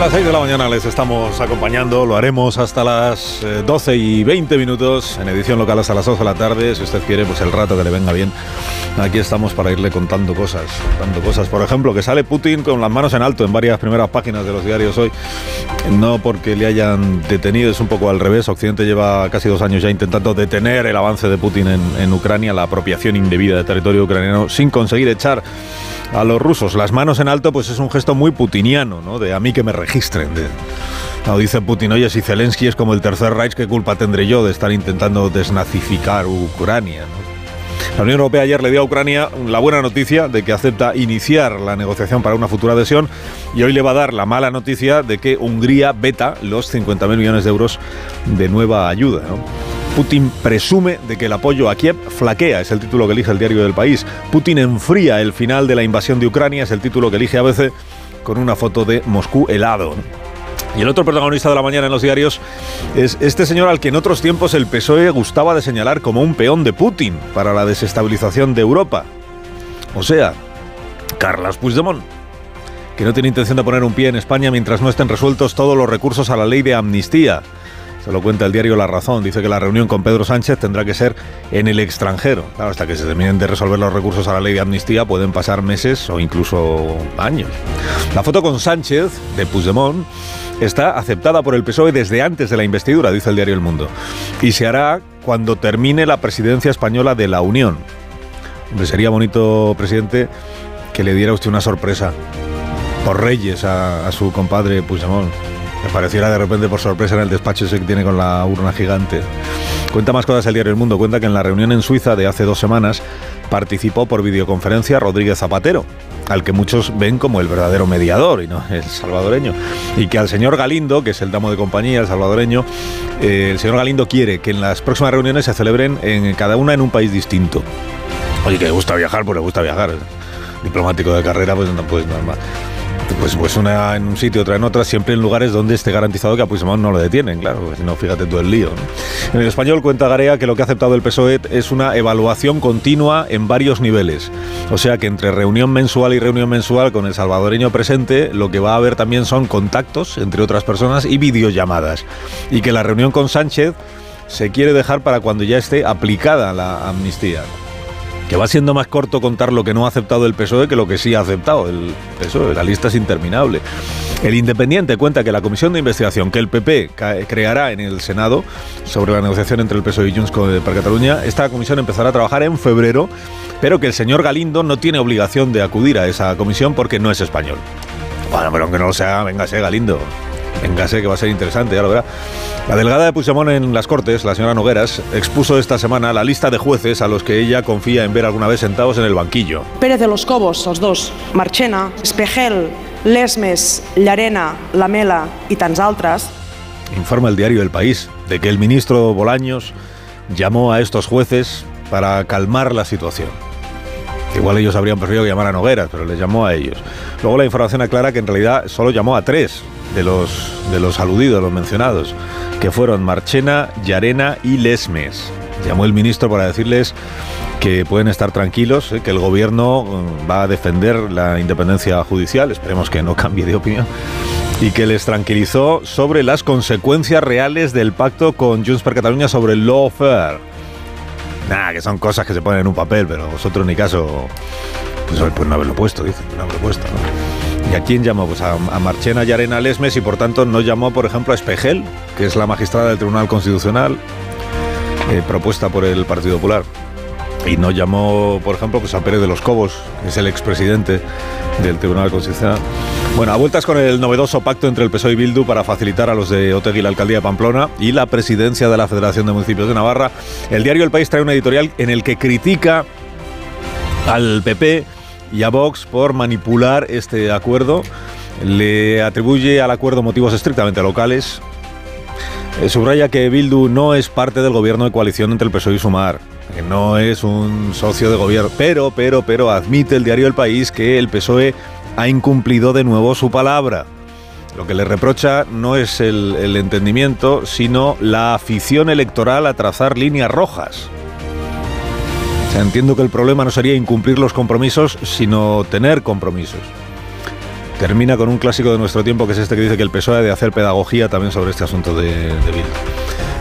Desde las 6 de la mañana les estamos acompañando, lo haremos hasta las eh, 12 y 20 minutos, en edición local hasta las 12 de la tarde, si usted quiere, pues el rato que le venga bien. Aquí estamos para irle contando cosas, contando cosas. Por ejemplo, que sale Putin con las manos en alto en varias primeras páginas de los diarios hoy, no porque le hayan detenido, es un poco al revés. Occidente lleva casi dos años ya intentando detener el avance de Putin en Ucrania, la apropiación indebida de territorio ucraniano, sin conseguir echar a los rusos. Las manos en alto, pues es un gesto muy putiniano, ¿no? De a mí que me registren. De, dice Putin, oye, si Zelensky es como el Tercer Reich, ¿qué culpa tendré yo de estar intentando desnazificar Ucrania? La Unión Europea ayer le dio a Ucrania la buena noticia de que acepta iniciar la negociación para una futura adhesión y hoy le va a dar la mala noticia de que Hungría veta los 50.000 millones de euros de nueva ayuda. ¿no? Putin presume de que el apoyo a Kiev flaquea, es el título que elige el diario del país. Putin enfría el final de la invasión de Ucrania, es el título que elige ABC con una foto de Moscú helado. Y el otro protagonista de la mañana en los diarios es este señor al que en otros tiempos el PSOE gustaba de señalar como un peón de Putin para la desestabilización de Europa. O sea, Carlos Puigdemont, que no tiene intención de poner un pie en España mientras no estén resueltos todos los recursos a la ley de amnistía. Se lo cuenta el diario La Razón. Dice que la reunión con Pedro Sánchez tendrá que ser en el extranjero. Claro, hasta que se terminen de resolver los recursos a la ley de amnistía pueden pasar meses o incluso años. La foto con Sánchez, de Puigdemont, está aceptada por el PSOE desde antes de la investidura, dice el diario El Mundo. Y se hará cuando termine la presidencia española de la Unión. Hombre, sería bonito, presidente, que le diera usted una sorpresa por Reyes a, a su compadre Puigdemont. Me pareciera de repente por sorpresa en el despacho ese que tiene con la urna gigante. Cuenta más cosas el diario El Mundo. Cuenta que en la reunión en Suiza de hace dos semanas participó por videoconferencia Rodríguez Zapatero, al que muchos ven como el verdadero mediador y no el salvadoreño. Y que al señor Galindo, que es el damo de compañía, el salvadoreño, eh, el señor Galindo quiere que en las próximas reuniones se celebren en cada una en un país distinto. Oye, que le gusta viajar, pues le gusta viajar. Diplomático de carrera, pues no puedes normal pues, pues una en un sitio, otra en otra, siempre en lugares donde esté garantizado que a Puigdemont no lo detienen, claro, porque si no, fíjate tú el lío. En el español cuenta Garea que lo que ha aceptado el PSOE es una evaluación continua en varios niveles. O sea que entre reunión mensual y reunión mensual con el salvadoreño presente, lo que va a haber también son contactos entre otras personas y videollamadas. Y que la reunión con Sánchez se quiere dejar para cuando ya esté aplicada la amnistía que va siendo más corto contar lo que no ha aceptado el PSOE que lo que sí ha aceptado el PSOE. La lista es interminable. El Independiente cuenta que la comisión de investigación que el PP creará en el Senado sobre la negociación entre el PSOE y Junts para Cataluña, esta comisión empezará a trabajar en febrero, pero que el señor Galindo no tiene obligación de acudir a esa comisión porque no es español. Bueno, pero aunque no lo sea, véngase Galindo. Véngase que va a ser interesante, ya lo verá. La delegada de Puigdemont en las Cortes, la señora Nogueras, expuso esta semana la lista de jueces a los que ella confía en ver alguna vez sentados en el banquillo. Pérez de los Cobos, els dos, Marchena, Espejel, Lesmes, Llarena, Lamela i tants altres. Informa el diario El País de que el ministro Bolaños llamó a estos jueces para calmar la situación. Igual ellos habrían preferido llamar a Nogueras, pero les llamó a ellos. Luego la información aclara que en realidad solo llamó a tres de los, de los aludidos, los mencionados, que fueron Marchena, Llarena y Lesmes. Llamó el ministro para decirles que pueden estar tranquilos, eh, que el gobierno mm, va a defender la independencia judicial, esperemos que no cambie de opinión, y que les tranquilizó sobre las consecuencias reales del pacto con Junts per Catalunya sobre el lawfare. Nada, que son cosas que se ponen en un papel, pero vosotros ni caso, pues, pues no haberlo puesto, dicen, no haberlo puesto. ¿Y a quién llamó? Pues a, Marchena y Arena Lesmes y por tanto no llamó, por ejemplo, a Espejel, que es la magistrada del Tribunal Constitucional, eh, propuesta por el Partido Popular. y no llamó, por ejemplo, pues a Pérez de los Cobos, que es el expresidente del Tribunal Constitucional. Bueno, a vueltas con el novedoso pacto entre el PSOE y Bildu para facilitar a los de Otegui la alcaldía de Pamplona y la presidencia de la Federación de Municipios de Navarra, el diario El País trae un editorial en el que critica al PP y a Vox por manipular este acuerdo. Le atribuye al acuerdo motivos estrictamente locales. Eh, subraya que Bildu no es parte del gobierno de coalición entre el PSOE y Sumar que no es un socio de gobierno, pero, pero, pero admite el diario El País que el PSOE ha incumplido de nuevo su palabra. Lo que le reprocha no es el, entendimiento, sino la afición electoral a trazar líneas rojas. Entiendo que el problema no sería incumplir los compromisos, sino tener compromisos. Termina con un clásico de nuestro tiempo, que es este que dice que el PSOE ha de hacer pedagogía también sobre este asunto de, de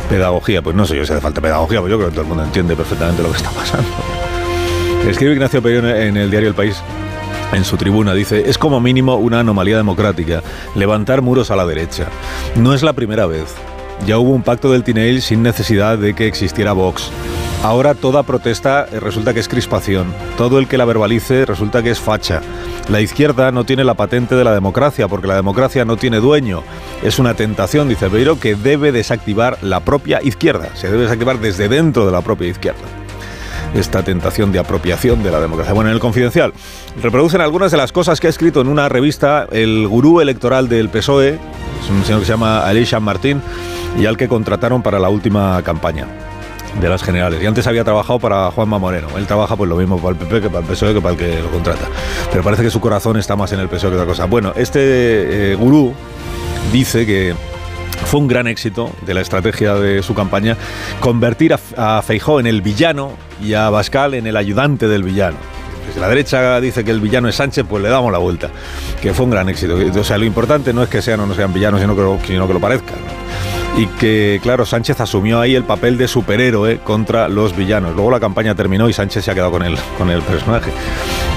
Pedagogía, pues no sé yo si hace falta pedagogía, pues yo creo que todo el mundo entiende perfectamente lo que está pasando. Escribe Ignacio Perón en el diario El País en su tribuna dice, es como mínimo una anomalía democrática, levantar muros a la derecha. No es la primera vez. Ya hubo un pacto del Tinel sin necesidad de que existiera Vox. Ahora toda protesta eh, resulta que es crispación. Todo el que la verbalice resulta que es facha. La izquierda no tiene la patente de la democracia porque la democracia no tiene dueño. Es una tentación, dice Beiro, que debe desactivar la propia izquierda. Se debe desactivar desde dentro de la propia izquierda esta tentación de apropiación de la democracia. Bueno, en el Confidencial reproducen algunas de las cosas que ha escrito en una revista el gurú electoral del PSOE, un señor que se llama Alicia Martín, y al que contrataron para la última campaña de las generales. Y antes había trabajado para Juanma Moreno. Él trabaja pues lo mismo para el PP que para el PSOE que para el que lo contrata. Pero parece que su corazón está más en el PSOE que otra cosa. Bueno, este eh, gurú dice que fue un gran éxito de la estrategia de su campaña convertir a, a Feijó en el villano y a Bascal en el ayudante del villano. Si la derecha dice que el villano es Sánchez, pues le damos la vuelta. Que fue un gran éxito. O sea, lo importante no es que sean o no sean villanos, sino que lo, sino que lo parezcan y que, claro, Sánchez asumió ahí el papel de superhéroe contra los villanos. Luego la campaña terminó y Sánchez se ha quedado con el, con el personaje.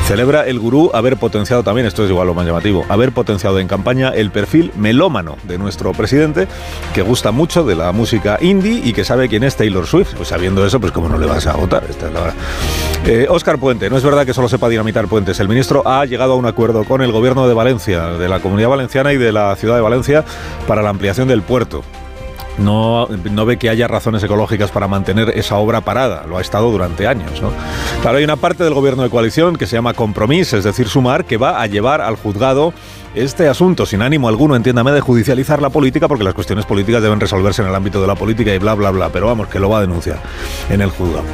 Celebra el gurú haber potenciado también, esto es igual lo más llamativo, haber potenciado en campaña el perfil melómano de nuestro presidente, que gusta mucho de la música indie y que sabe quién es Taylor Swift. Pues sabiendo eso, pues cómo no le vas a votar. Esta es la eh, Óscar Puente, no es verdad que solo sepa dinamitar puentes. El ministro ha llegado a un acuerdo con el gobierno de Valencia, de la comunidad valenciana y de la ciudad de Valencia para la ampliación del puerto no, no, ve que haya razones ecológicas para mantener esa obra parada. Lo ha estado durante años. ¿no? Claro, hay una parte del gobierno de coalición que se llama Compromís, es decir, Sumar, que va a llevar al juzgado este asunto sin ánimo alguno, entiéndame, de judicializar la política, porque las cuestiones políticas deben resolverse en el ámbito de la política y bla, bla, bla. Pero vamos, que lo va a denunciar en el juzgado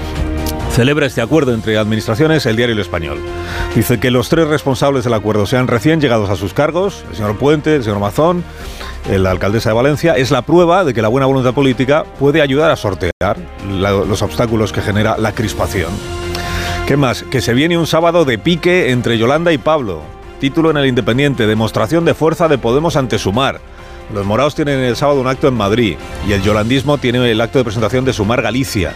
celebra este acuerdo entre administraciones el diario El Español. Dice que los tres responsables del acuerdo sean recién llegados a sus cargos, el señor Puente, el señor Mazón, la alcaldesa de Valencia, es la prueba de que la buena voluntad política puede ayudar a sortear los obstáculos que genera la crispación. ¿Qué más? Que se viene un sábado de pique entre Yolanda y Pablo. Título en el Independiente, demostración de fuerza de Podemos ante Sumar. Los morados tienen el sábado un acto en Madrid y el yolandismo tiene el acto de presentación de Sumar Galicia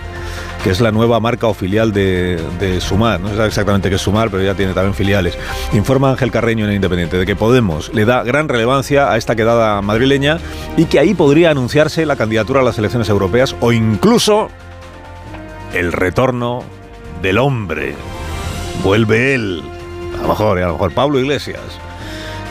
que es la nueva marca o filial de, Sumar. No sé exactamente qué es Sumar, pero ya tiene también filiales. Informa Ángel Carreño en el Independiente de que Podemos le da gran relevancia a esta quedada madrileña y que ahí podría anunciarse la candidatura a las elecciones europeas o incluso el retorno del hombre. Vuelve él. A lo mejor, a lo mejor Pablo Iglesias,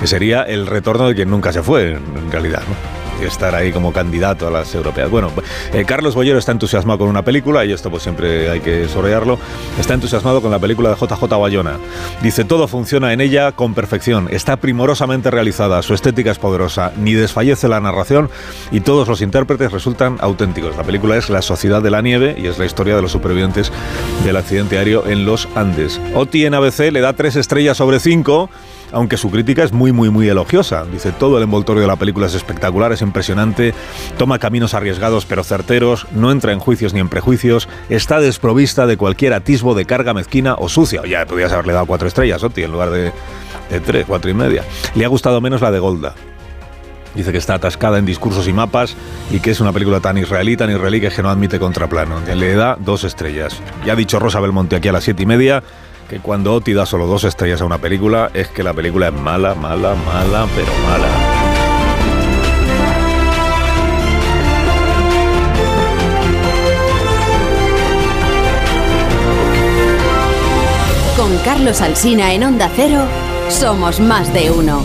que sería el retorno de quien nunca se fue, en realidad. ¿no? estar ahí como candidato a las europeas. Bueno, eh, Carlos Bollero está entusiasmado con una película, y esto pues siempre hay que sorrearlo, está entusiasmado con la película de JJ Bayona. Dice, todo funciona en ella con perfección, está primorosamente realizada, su estética es poderosa, ni desfallece la narración y todos los intérpretes resultan auténticos. La película es La Sociedad de la Nieve y es la historia de los supervivientes del accidente aéreo en los Andes. Oti en ABC le da tres estrellas sobre cinco aunque su crítica es muy, muy, muy elogiosa. Dice, todo el envoltorio de la película es espectacular, es impresionante, toma caminos arriesgados pero certeros, no entra en juicios ni en prejuicios, está desprovista de cualquier atisbo de carga mezquina o sucia. Ya podrías haberle dado cuatro estrellas, Oti, en lugar de, tres, cuatro y media. Le ha gustado menos la de Golda. Dice que está atascada en discursos y mapas y que es una película tan israelí, tan israelí que no admite contraplano. Le da dos estrellas. Ya ha dicho Rosa Belmonte aquí a las siete y media que cuando Oti da solo dos estrellas a una película es que la película es mala, mala, mala, pero mala. Con Carlos Alsina en Onda Cero, somos más de uno.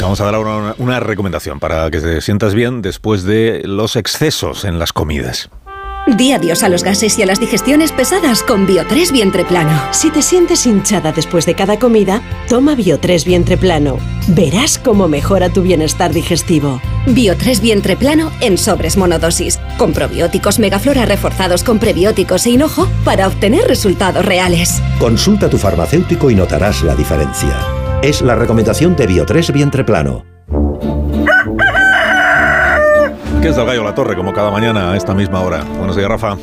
vamos a dar una, una recomendación para que te sientas bien después de los excesos en las comidas. Di adiós a los gases y a las digestiones pesadas con Bio3 Vientre Plano. Si te sientes hinchada después de cada comida, toma Bio3 Vientre Plano. Verás cómo mejora tu bienestar digestivo. Bio3 Vientre Plano en sobres monodosis, con probióticos megaflora reforzados con prebióticos e hinojo para obtener resultados reales. Consulta a tu farmacéutico y notarás la diferencia. Es la recomendación de Bio3 Vientre Plano. ¿Qué es del gallo la torre? Como cada mañana a esta misma hora. Buenos días, Rafa.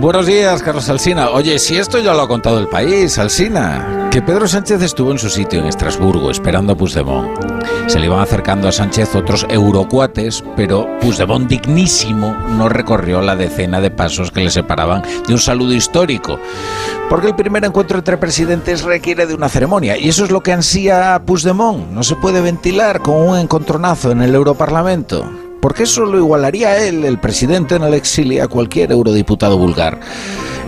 Buenos días, Carlos Alsina. Oye, si esto ya lo ha contado el país, Alsina, que Pedro Sánchez estuvo en su sitio en Estrasburgo esperando a Puigdemont. Se le iban acercando a Sánchez otros eurocuates, pero Puigdemont dignísimo no recorrió la decena de pasos que le separaban de un saludo histórico. Porque el primer encuentro entre presidentes requiere de una ceremonia y eso es lo que ansía Puigdemont. No se puede ventilar con un encontronazo en el Europarlamento porque eso lo igualaría a él, el presidente en el exilio, a cualquier eurodiputado vulgar.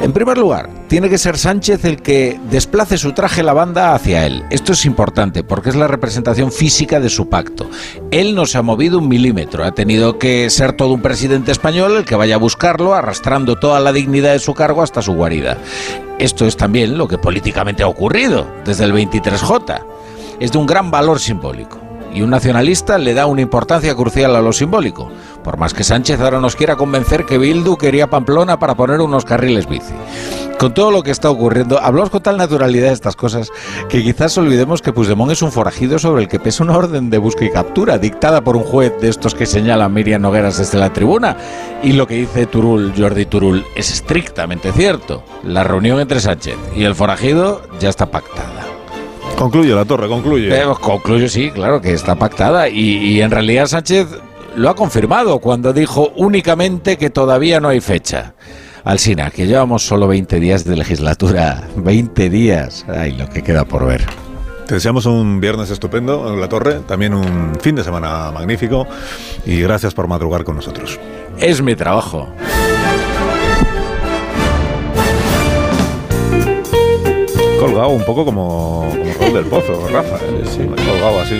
En primer lugar, tiene que ser Sánchez el que desplace su traje la banda hacia él. Esto es importante porque es la representación física de su pacto. Él no se ha movido un milímetro, ha tenido que ser todo un presidente español el que vaya a buscarlo, arrastrando toda la dignidad de su cargo hasta su guarida. Esto es también lo que políticamente ha ocurrido desde el 23J. Es de un gran valor simbólico y un nacionalista le da una importancia crucial a lo simbólico, por más que Sánchez ahora nos quiera convencer que Bildu quería Pamplona para poner unos carriles bici. Con todo lo que está ocurriendo, hablamos con tal naturalidad de estas cosas que quizás olvidemos que Puigdemont es un forajido sobre el que pesa una orden de busca y captura dictada por un juez de estos que señala Miriam Nogueras desde la tribuna. Y lo que dice Turul, Jordi Turul, es estrictamente cierto. La reunión entre Sánchez y el forajido ya está pactada. Concluye la torre, concluye. Eh, concluye, sí, claro que está pactada. Y, en realidad Sánchez lo ha confirmado cuando dijo únicamente que todavía no hay fecha. Alsina, que llevamos solo 20 días de legislatura. 20 días. Ay, lo que queda por ver. Te deseamos un viernes estupendo en la torre, también un fin de semana magnífico y gracias por madrugar con nosotros. Es mi trabajo. Colgado un poco como, como Raúl del Pozo, Rafa. ¿eh? Sí, colgado así.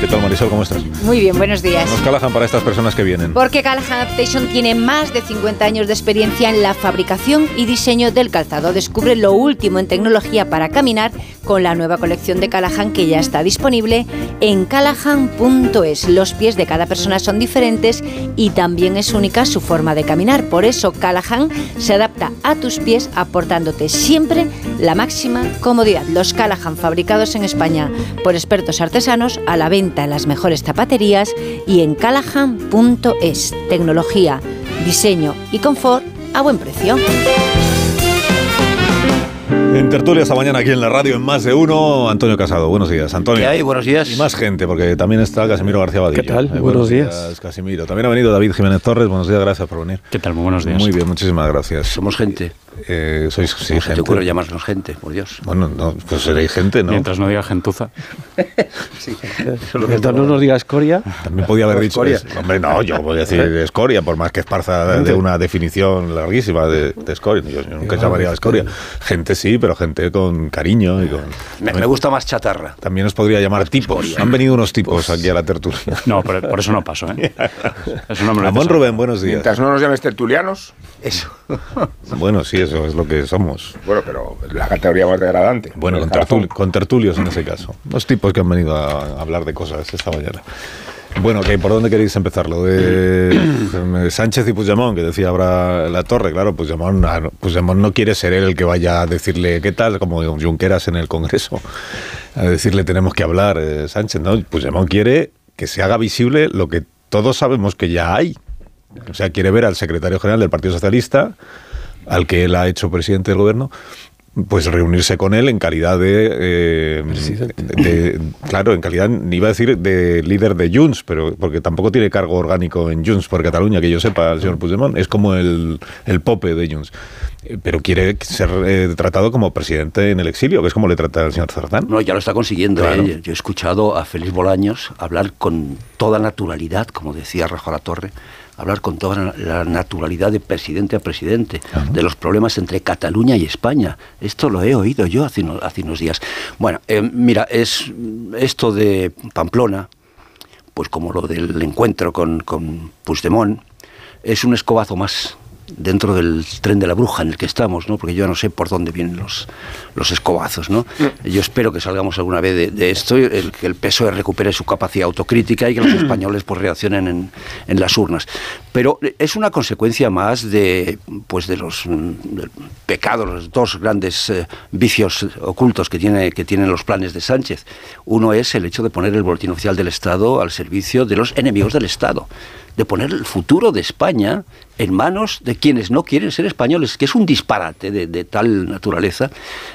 ¿Qué tal, Marisol? ¿Cómo estás? Muy bien, buenos días. Nos Callahan para estas personas que vienen. Porque Callahan Adaptation tiene más de 50 años de experiencia en la fabricación y diseño del calzado. Descubre lo último en tecnología para caminar con la nueva colección de Callahan que ya está disponible en callahan.es. Los pies de cada persona son diferentes y también es única su forma de caminar. Por eso Callahan se adapta a tus pies aportándote siempre la máxima comodidad. Los Callahan fabricados en España por expertos artesanos a la venta en las mejores zapaterías y en callahan.es. Tecnología, diseño y confort a buen precio. En tertulia esta mañana aquí en la radio en más de uno, Antonio Casado. Buenos días, Antonio. ¿Qué hay? Buenos días. Y más gente, porque también está Casimiro García Badillo. ¿Qué tal? Eh, buenos, días. Casimiro. También ha venido David Jiménez Torres. Buenos días, gracias por venir. ¿Qué tal? Muy buenos días. Muy bien, muchísimas gracias. Somos gente. Eh, sois sí, gente. te ocurre llamarnos gente, por Dios? Bueno, no, pues seréis gente, ¿no? Mientras no diga gentuza. sí, Mientras no nos diga escoria. También podía haber dicho. hombre, no, yo voy a decir escoria, por más que esparza de una definición larguísima de, escoria. Yo, nunca llamaría escoria. Gente sí, pero gente con cariño. Y con, me, gusta más chatarra. También os podría llamar tipos. Han venido unos tipos pues aquí a la tertulia. No, por, por eso no paso, ¿eh? Eso no me Ramón Rubén, buenos días. Mientras no nos llames tertulianos. Eso. bueno, sí, eso es lo que somos. Bueno, pero la categoría más degradante. Bueno, con, tertulios en ese caso. Los tipos que han venido a hablar de cosas esta mañana. Bueno, ¿por dónde queréis empezar? Lo de Sánchez y Puigdemont, que decía ahora la torre, claro, Puigdemont, Puigdemont no quiere ser él el que vaya a decirle qué tal, como Junqueras en el Congreso, a decirle tenemos que hablar, eh, Sánchez, ¿no? Puigdemont quiere que se haga visible lo que todos sabemos que ya hay. O sea, quiere ver al secretario general del Partido Socialista, al que él ha hecho presidente del gobierno, pues reunirse con él en calidad de, eh, claro, en calidad, ni iba a decir de líder de Junts, pero porque tampoco tiene cargo orgánico en Junts por Cataluña, que yo sepa, el señor Puigdemont, es como el, el pope de Junts. Eh, pero quiere ser eh, tratado como presidente en el exilio, que es como le trata el señor Zardán. No, ya lo está consiguiendo. Yo he escuchado a Félix Bolaños hablar con toda naturalidad, como decía Rajo La Torre, hablar con toda la naturalidad de presidente a presidente, de los problemas entre Cataluña y España. Esto lo he oído yo hace unos, hace unos días. Bueno, eh, mira, es esto de Pamplona, pues como lo del encuentro con, con Puigdemont, es un escobazo más dentro del tren de la bruja en el que estamos, ¿no? porque yo no sé por dónde vienen los, los escobazos. ¿no? Mm. Yo espero que salgamos alguna vez de, de esto, el, que el PSOE recupere su capacidad autocrítica y que los españoles pues, reaccionen en, en las urnas. Pero es una consecuencia más de, pues, de los mm, pecados, los dos grandes eh, vicios ocultos que, tiene, que tienen los planes de Sánchez. Uno es el hecho de poner el boletín oficial del Estado al servicio de los enemigos del Estado de poner el futuro de España en manos de quienes no quieren ser españoles, que es un disparate de, de tal naturaleza,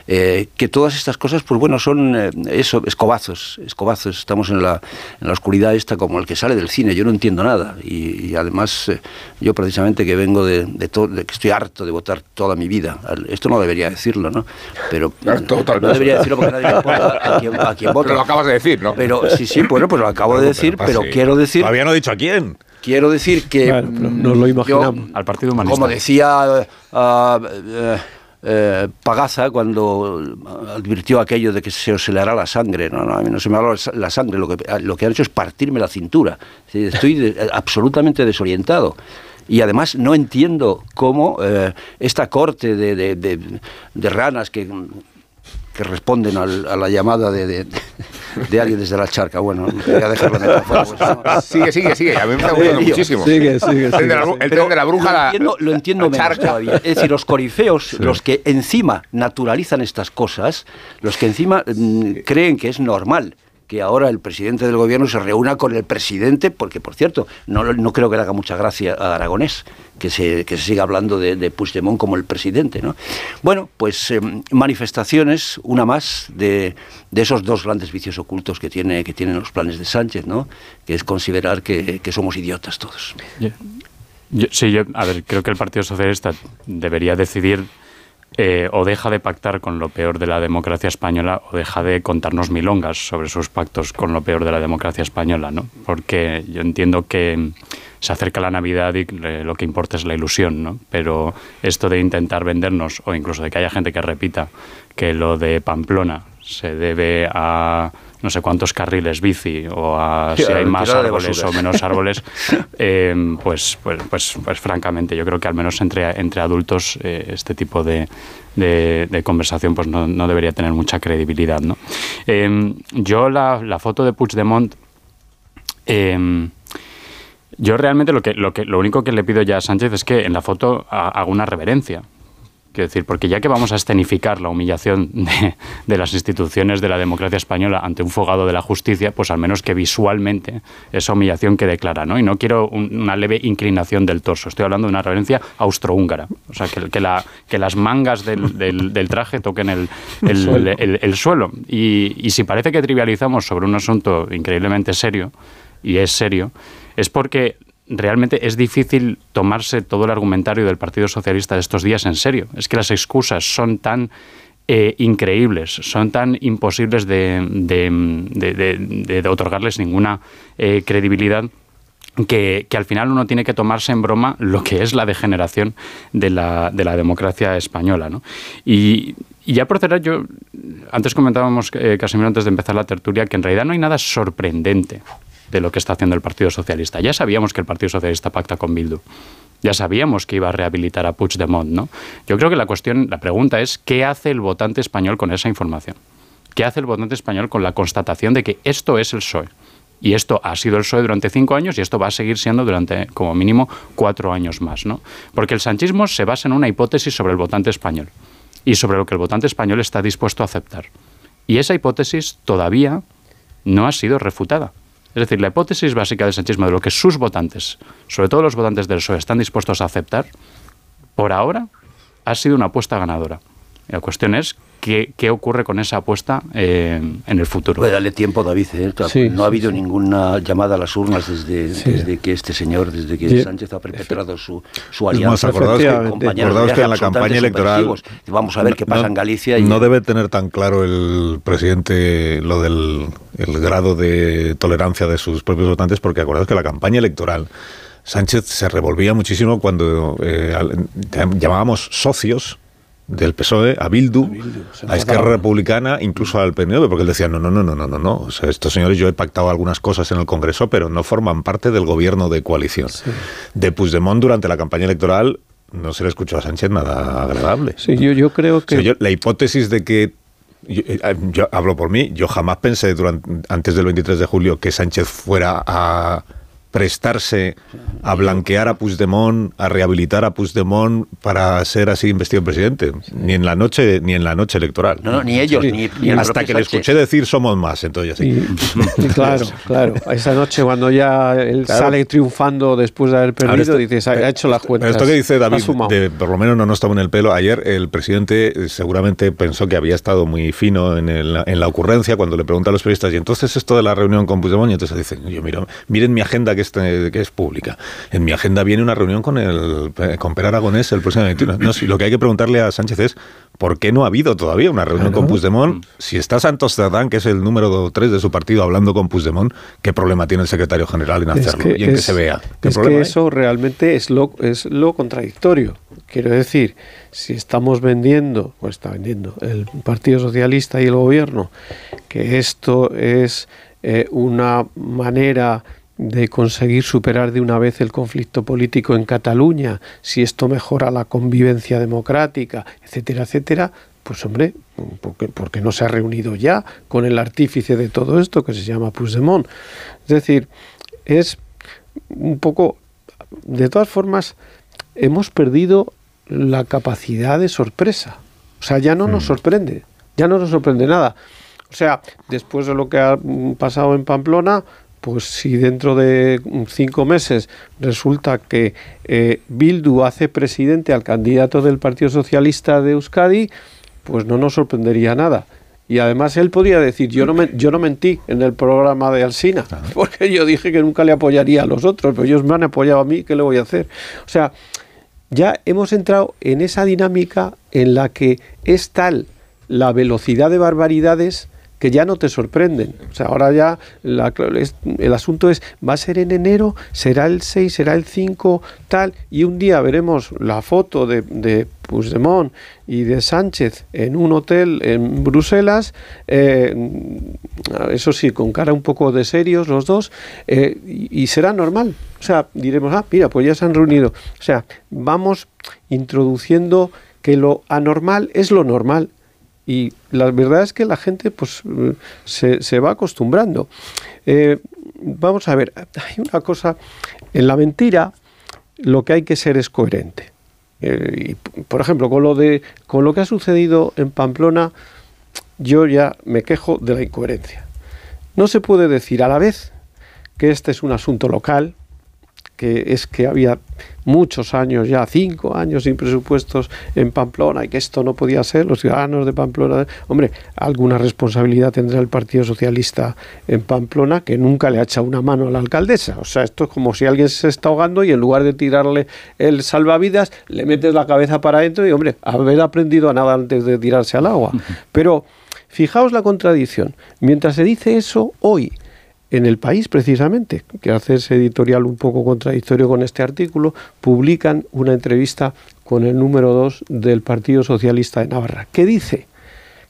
eh, que todas estas cosas, pues bueno, son eh, eso, escobazos, escobazos. Estamos en la, en la oscuridad esta como el que sale del cine, yo no entiendo nada. Y, y además, eh, yo precisamente que vengo de, de que estoy harto de votar toda mi vida. Esto no debería decirlo, ¿no? Pero no, no debería decirlo porque nadie importa a quien, a quien vota. Pero lo acabas de decir, ¿no? Pero sí, sí, bueno, pues lo acabo de decir, pero sí. quiero decir... Todavía no he dicho a quién. Quiero decir que Bueno, pero mm, nos lo yo, imaginamos. Al Partido Humanista. Como decía ah, eh, eh, Pagaza cuando advirtió aquello de que se os helará la sangre. No, no, a mí no se me ha la sangre. Lo que, lo que han hecho es partirme la cintura. Estoy de- absolutamente desorientado. Y además no entiendo cómo eh, esta corte de, de- de- de ranas que, que responden al- a la llamada de, de- alguien desde la charca. Bueno, voy a dejarlo en el Sigue, sigue, sigue. A mí me está gustando muchísimo. El tren de la, el tren de la bruja, Lo la, entiendo, lo entiendo la menos charca. todavía. Es decir, los corifeos, los que encima naturalizan estas cosas, los que encima mm, creen que es normal que ahora el presidente del gobierno se reúna con el presidente, porque por cierto, no, no creo que le haga mucha gracia a Aragonés, que se, que se siga hablando de, de Puigdemont como el presidente. ¿no? Bueno, pues eh, manifestaciones, una más, de, de esos dos grandes vicios ocultos que, tiene, que tienen los planes de Sánchez, ¿no? que es considerar que, que somos idiotas todos. Sí, yo, a ver, creo que el Partido Socialista debería decidir eh, o deja de pactar con lo peor de la democracia española o deja de contarnos milongas sobre sus pactos con lo peor de la democracia española, ¿no? Porque yo entiendo que se acerca la Navidad y eh, lo que importa es la ilusión, ¿no? Pero esto de intentar vendernos o incluso de que haya gente que repita que lo de Pamplona se debe a no sé cuántos carriles bici o a Sí, si hay más árboles o menos árboles, eh, pues, pues, pues, pues francamente yo creo que al menos entre, entre adultos eh, este tipo de, de- de conversación pues no, no debería tener mucha credibilidad. ¿no? Eh, yo la, la foto de Puigdemont... Eh, yo realmente lo que, lo que lo único que le pido ya a Sánchez es que en la foto ha- haga una reverencia. Quiero decir, porque ya que vamos a escenificar la humillación de, de las instituciones de la democracia española ante un fogado de la justicia, pues al menos que visualmente esa humillación quede clara, ¿no? Y no quiero un- una leve inclinación del torso, estoy hablando de una reverencia austrohúngara. O sea, que, que, la, que las mangas del, del- del traje toquen el, el- Suelo. el- el suelo. Y, y si parece que trivializamos sobre un asunto increíblemente serio, y es serio, es porque realmente es difícil tomarse todo el argumentario del Partido Socialista de estos días en serio. Es que las excusas son tan eh, increíbles, son tan imposibles de, de- de- de- otorgarles ninguna eh, credibilidad que, al final uno tiene que tomarse en broma lo que es la degeneración de la, de la democracia española. ¿no? Y, y ya por cerrar, yo, antes comentábamos, eh, Casimiro, antes de empezar la tertulia, que en realidad no hay nada sorprendente de lo que está haciendo el Partido Socialista. Ya sabíamos que el Partido Socialista pacta con Bildu. Ya sabíamos que iba a rehabilitar a Puigdemont, ¿no? Yo creo que la cuestión, la pregunta es, ¿qué hace el votante español con esa información? ¿Qué hace el votante español con la constatación de que esto es el PSOE? Y esto ha sido el PSOE durante cinco años y esto va a seguir siendo durante, como mínimo, cuatro años más, ¿no? Porque el sanchismo se basa en una hipótesis sobre el votante español y sobre lo que el votante español está dispuesto a aceptar. Y esa hipótesis todavía no ha sido refutada. Es decir, la hipótesis básica del sanchismo de lo que sus votantes, sobre todo los votantes del PSOE, están dispuestos a aceptar, por ahora ha sido una apuesta ganadora. La cuestión es qué, qué ocurre con esa apuesta eh, en el futuro. Puede darle tiempo, David. ¿eh? Sí, no ha habido ninguna llamada a las urnas desde, desde que este señor, desde que Sí. Sánchez ha perpetrado su, su alianza más, acordaos que- acordaos que en la campaña electoral. Vamos a ver qué pasa no- en Galicia. Y, No debe tener tan claro el presidente lo del el grado de tolerancia de sus propios votantes, porque acordaos que la campaña electoral Sánchez se revolvía muchísimo cuando eh, llamábamos socios del PSOE a Bildu, a, Esquerra Republicana, incluso al PNV, porque él decía, no, no, no, no, no, no, no. O sea, estos señores yo he pactado algunas cosas en el Congreso, pero no forman parte del gobierno de coalición. De Puigdemont durante la campaña electoral no se le escuchó a Sánchez nada agradable. Sí, yo, yo creo que... la hipótesis de que eh, yo, hablo por mí, yo jamás pensé durante, antes del 23 de julio que Sánchez fuera a prestarse a blanquear a Puigdemont, a rehabilitar a Puigdemont para ser así investido presidente, ni en la noche ni en la noche electoral. No, ni ellos, ni, hasta que le escuché decir somos más, entonces sí. claro, claro. Esa noche cuando ya él sale triunfando después de haber perdido, dices, ha hecho la cuenta. Esto que dice David, por lo menos no nos toma en el pelo. Ayer el presidente seguramente pensó que había estado muy fino en, en la ocurrencia cuando le pregunta a los periodistas, y entonces esto de la reunión con Puigdemont, y entonces dice, yo miro, miren mi agenda que este, que es pública. En mi agenda viene una reunión con el con Per Aragonés el próximo 21. No, si lo que hay que preguntarle a Sánchez es ¿por qué no ha habido todavía una reunión con Puigdemont? Si está Santos Cerdán, que es el número 3 de su partido, hablando con Puigdemont, ¿qué problema tiene el secretario general en hacerlo y en que se vea? es que eso realmente es lo, es lo contradictorio. Quiero decir, si estamos vendiendo, o está vendiendo el Partido Socialista y el Gobierno, que esto es eh, una manera de conseguir superar de una vez el conflicto político en Cataluña, si esto mejora la convivencia democrática, etcétera, etcétera, pues hombre, ¿por qué, no se ha reunido ya con el artífice de todo esto que se llama Puigdemont? Es decir, es un poco, de todas formas, hemos perdido la capacidad de sorpresa. O sea, ya no nos mm. sorprende, ya no nos sorprende nada. O sea, después de lo que ha pasado en Pamplona, pues si dentro de cinco meses resulta que eh, Bildu hace presidente al candidato del Partido Socialista de Euskadi, pues no nos sorprendería nada. Y además él podría decir, yo no, me, yo no mentí en el programa de Alsina, porque yo dije que nunca le apoyaría a los otros, pero ellos me han apoyado a mí, ¿qué le voy a hacer? O sea, ya hemos entrado en esa dinámica en la que es tal la velocidad de barbaridades que ya no te sorprenden. O sea, ahora ya el asunto es, ¿va a ser en enero? ¿Será el 6? ¿Será el 5? Tal. Y un día veremos la foto de, de Puigdemont y de Sánchez en un hotel en Bruselas, eh, eso sí, con cara un poco de serios los dos, eh, y, y será normal. O sea, diremos, ah, mira, pues ya se han reunido. O sea, vamos introduciendo que lo anormal es lo normal y la verdad es que la gente pues se, se va acostumbrando. Eh, vamos a ver, hay una cosa, en la mentira lo que hay que ser es coherente. Eh, y, por ejemplo, con lo, de, con lo que ha sucedido en Pamplona, yo ya me quejo de la incoherencia. No se puede decir a la vez que este es un asunto local, que es que había muchos años ya, cinco años sin presupuestos en Pamplona y que esto no podía ser, los ciudadanos de Pamplona, hombre, alguna responsabilidad tendrá el Partido Socialista en Pamplona que nunca le ha echado una mano a la alcaldesa. O sea, esto es como si alguien se está ahogando y en lugar de tirarle el salvavidas, le metes la cabeza para adentro y, hombre, haber aprendido a nada antes de tirarse al agua. Pero fijaos la contradicción. Mientras se dice eso, hoy en el país precisamente, que hace ese editorial un poco contradictorio con este artículo, publican una entrevista con el número 2 del Partido Socialista de Navarra, que dice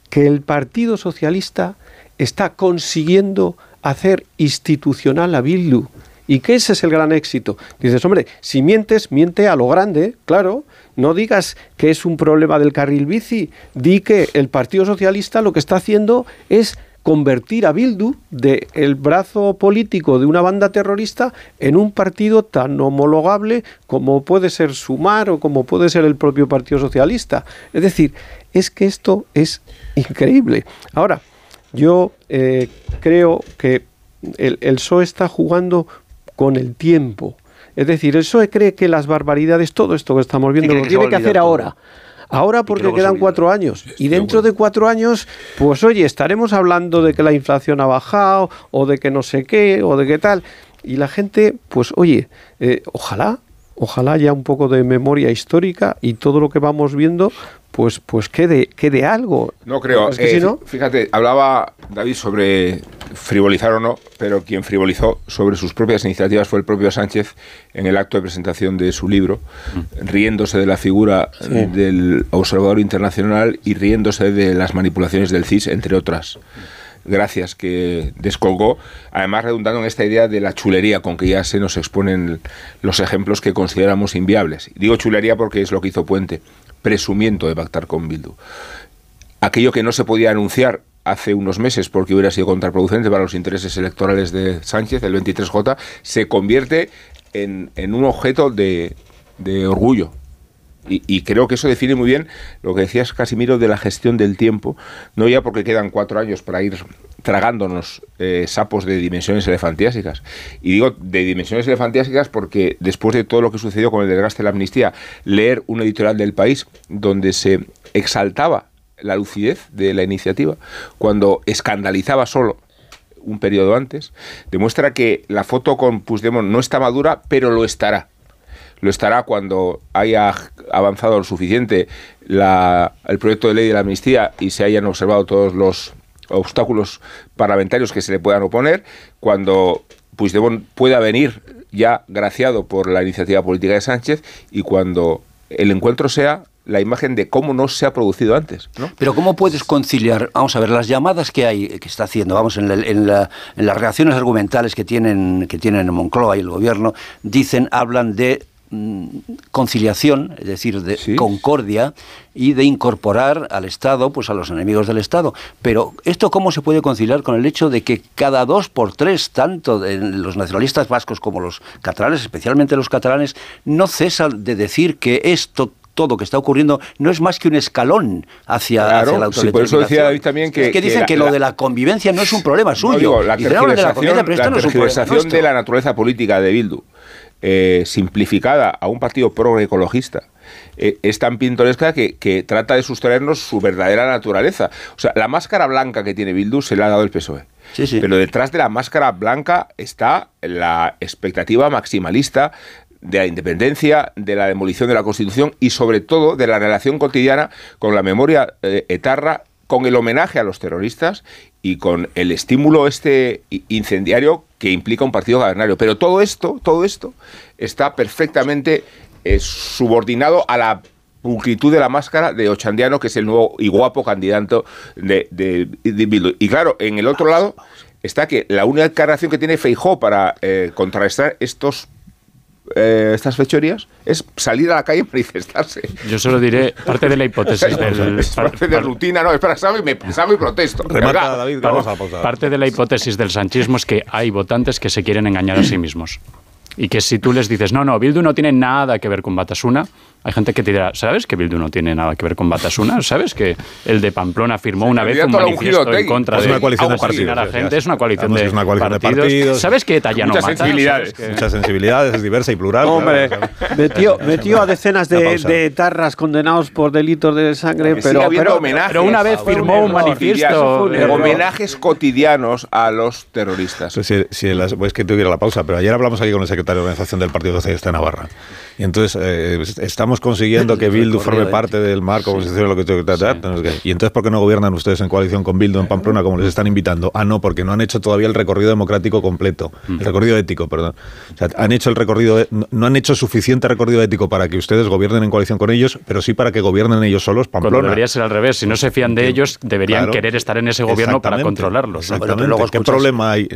que el Partido Socialista está consiguiendo hacer institucional a Bildu y que ese es el gran éxito. Dices, hombre, si mientes, miente a lo grande, claro. No digas que es un problema del carril bici, di que el Partido Socialista lo que está haciendo es convertir a Bildu de el brazo político de una banda terrorista en un partido tan homologable como puede ser Sumar o como puede ser el propio Partido Socialista. Es decir, es que esto es increíble. Ahora, yo eh, creo que el, el PSOE está jugando con el tiempo. Es decir, el PSOE cree que las barbaridades, todo esto que estamos viendo, lo tiene que hacer ahora. Ahora porque quedan cuatro años. Y dentro de cuatro años, pues oye, estaremos hablando de que la inflación ha bajado o de que no sé qué o de qué tal. Y la gente, pues oye, eh, ojalá, ojalá haya un poco de memoria histórica y todo lo que vamos viendo, pues, pues quede, quede algo. No creo. Eh, fíjate, hablaba David sobre frivolizar o no, pero quien frivolizó sobre sus propias iniciativas fue el propio Sánchez en el acto de presentación de su libro, mm. riéndose de la figura del observador internacional y riéndose de las manipulaciones del CIS, entre otras gracias que descolgó, además redundando en esta idea de la chulería con que ya se nos exponen los ejemplos que consideramos inviables. Digo chulería porque es lo que hizo Puente, presumiendo de pactar con Bildu. Aquello que no se podía anunciar hace unos meses porque hubiera sido contraproducente para los intereses electorales de Sánchez, el 23J, se convierte en, un objeto de, orgullo. Y, creo que eso define muy bien lo que decías, Casimiro, de la gestión del tiempo, no ya porque quedan cuatro años para ir tragándonos eh, sapos de dimensiones elefantiásicas. Y digo de dimensiones elefantiásicas porque después de todo lo que sucedió con el desgaste de la amnistía, leer un editorial del país donde se exaltaba la lucidez de la iniciativa, cuando escandalizaba solo un periodo antes, demuestra que la foto con Puigdemont no está madura, pero lo estará. Lo estará cuando haya avanzado lo suficiente el proyecto de ley de la amnistía y se hayan observado todos los obstáculos parlamentarios que se le puedan oponer, cuando Puigdemont pueda venir ya graciado por la iniciativa política de Sánchez y cuando el encuentro sea la imagen de cómo no se ha producido antes. Pero ¿cómo puedes conciliar, vamos a ver, las llamadas que hay, que está haciendo, vamos, en, en, las reacciones argumentales que tienen, que tienen Moncloa y el gobierno, dicen, hablan de conciliación, es decir, de concordia y de incorporar al Estado, pues a los enemigos del Estado. Pero esto cómo se puede conciliar con el hecho de que cada dos por tres, tanto de los nacionalistas vascos como los catalanes, especialmente los catalanes, no cesan de decir que esto todo que está ocurriendo no es más que un escalón hacia, la autoridad. por eso decía David también que... Es que dicen que, lo de la convivencia no es un problema suyo. la tergiversación de, la naturaleza política de Bildu, eh, simplificada a un partido pro-ecologista, eh, es tan pintoresca que, que, trata de sustraernos su verdadera naturaleza. O sea, la máscara blanca que tiene Bildu se la ha dado el PSOE. Sí, sí. Pero detrás de la máscara blanca está la expectativa maximalista de la independencia, de la demolición de la Constitución y sobre todo de la relación cotidiana con la memoria eh, etarra, con el homenaje a los terroristas y con el estímulo este incendiario que implica un partido cavernario. Pero todo esto, todo esto está perfectamente eh, subordinado a la pulcritud de la máscara de Ochandiano, que es el nuevo y guapo candidato de, de, Y claro, en el otro lado está que la única encarnación que tiene Feijó para eh, contrarrestar estos eh, estas fechorías es salir a la calle y manifestarse. Yo solo diré parte de la hipótesis del... Es parte de rutina, no, espera, salgo y, me, salgo y protesto. David, vamos a Parte de la hipótesis del sanchismo es que hay votantes que se quieren engañar a sí mismos. Y que si tú les dices, no, no, Bildu no tiene nada que ver con Batasuna, hay gente que te dirá, ¿sabes que Bildu no tiene nada que ver con Batasuna? ¿Sabes que el de Pamplona firmó una vez un manifiesto en contra de una coalición de partidos, la gente? Es una coalición, de, es una coalición partidos. de, partidos. ¿Sabes que Tallano Muchas mata? sensibilidades. Muchas sensibilidades, es diversa y plural. Hombre, metió, metió a decenas de, de, tarras condenados por delitos de sangre, pero, pero, pero, una vez firmó un manifiesto. homenajes cotidianos a los terroristas. Pues, si, si las, pues que tuviera la pausa, pero ayer hablamos aquí con el secretario de organización del Partido Socialista de Navarra. Y entonces eh, estamos consiguiendo que Bildu forme parte del marco lo que Y entonces, ¿por qué no gobiernan ustedes en coalición con Bildu en Pamplona como les están invitando? Ah, no, porque no han hecho todavía el recorrido democrático completo, el recorrido ético, perdón. O sea, han hecho el recorrido, no han hecho suficiente recorrido ético para que ustedes gobiernen en coalición con ellos, pero sí para que gobiernen ellos solos Pamplona. Cuando debería ser al revés. Si no se fían de ellos, deberían querer estar en ese gobierno para controlarlos. Exactamente. ¿Qué problema hay?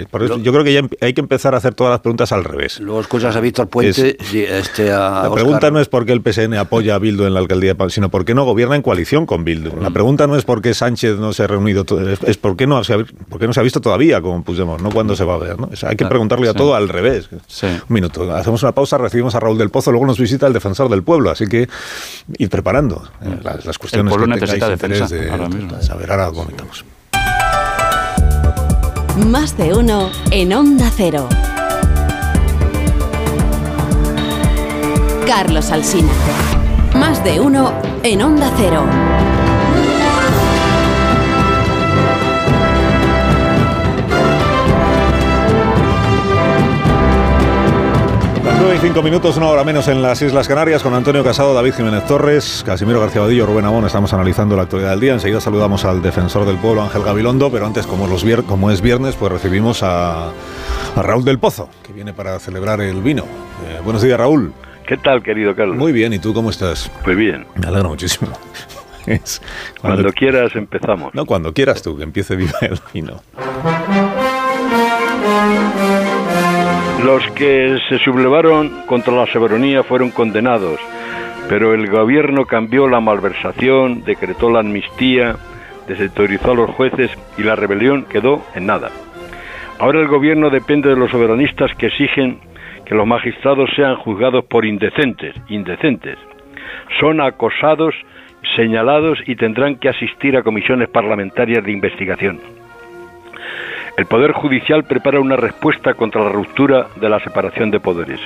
yo creo que ya hay que empezar a hacer todas las preguntas al revés. Luego escuchas a Víctor Puente, este, a La pregunta no es por qué el PSN apoya a Bildu en la alcaldía de sino por qué no gobierna en coalición con Bildu. La pregunta no es por qué Sánchez no se ha reunido, es por qué no se ha, por qué no se ha visto todavía, como pusimos, no cuándo se va a ver. ¿no? hay que preguntarle a todo al revés. Un minuto, hacemos una pausa, recibimos a Raúl del Pozo, luego nos visita el defensor del pueblo, así que ir preparando eh, las, cuestiones el que necesita defensa de, ahora mismo. A ver, ahora comentamos. Más de uno en Onda Cero. Carlos Alsina. Más de uno en Onda Cero. y 5 minutos, una hora menos en las Islas Canarias, con Antonio Casado, David Jiménez Torres, Casimiro García Badillo, Rubén Amón. Estamos analizando la actualidad del día. Enseguida saludamos al defensor del pueblo, Ángel Gabilondo, pero antes, como, es viernes, pues recibimos a, a Raúl del Pozo, que viene para celebrar el vino. Eh, buenos días, Raúl. ¿Qué tal, querido Carlos? Muy bien, ¿y tú cómo estás? Muy bien. Me alegro muchísimo. Es cuando, cuando, quieras empezamos. No, cuando quieras tú, que empiece viva el vino. Los que se sublevaron contra la soberanía fueron condenados, pero el gobierno cambió la malversación, decretó la amnistía, desautorizó a los jueces y la rebelión quedó en nada. Ahora el gobierno depende de los soberanistas que exigen que los magistrados sean juzgados por indecentes, indecentes. Son acosados, señalados y tendrán que asistir a comisiones parlamentarias de investigación. El Poder Judicial prepara una respuesta contra la ruptura de la separación de poderes.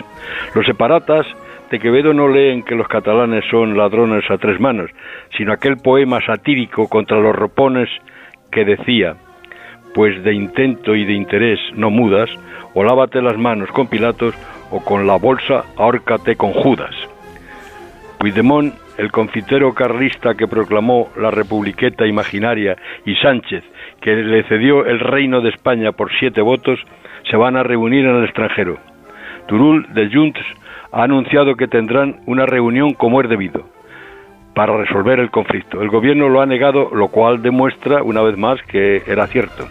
Los separatas de Quevedo no leen que los catalanes son ladrones a tres manos, sino aquel poema satírico contra los ropones que decía, pues de intento y de interés no mudas, o lávate las manos con Pilatos, o con la bolsa ahórcate con Judas. Puigdemont, el confitero carlista que proclamó la republiqueta imaginaria, y Sánchez, que le cedió el reino de España por siete votos, se van a reunir en el extranjero. Turul de Junts ha anunciado que tendrán una reunión como es debido para resolver el conflicto. El gobierno lo ha negado, lo cual demuestra una vez más que era cierto.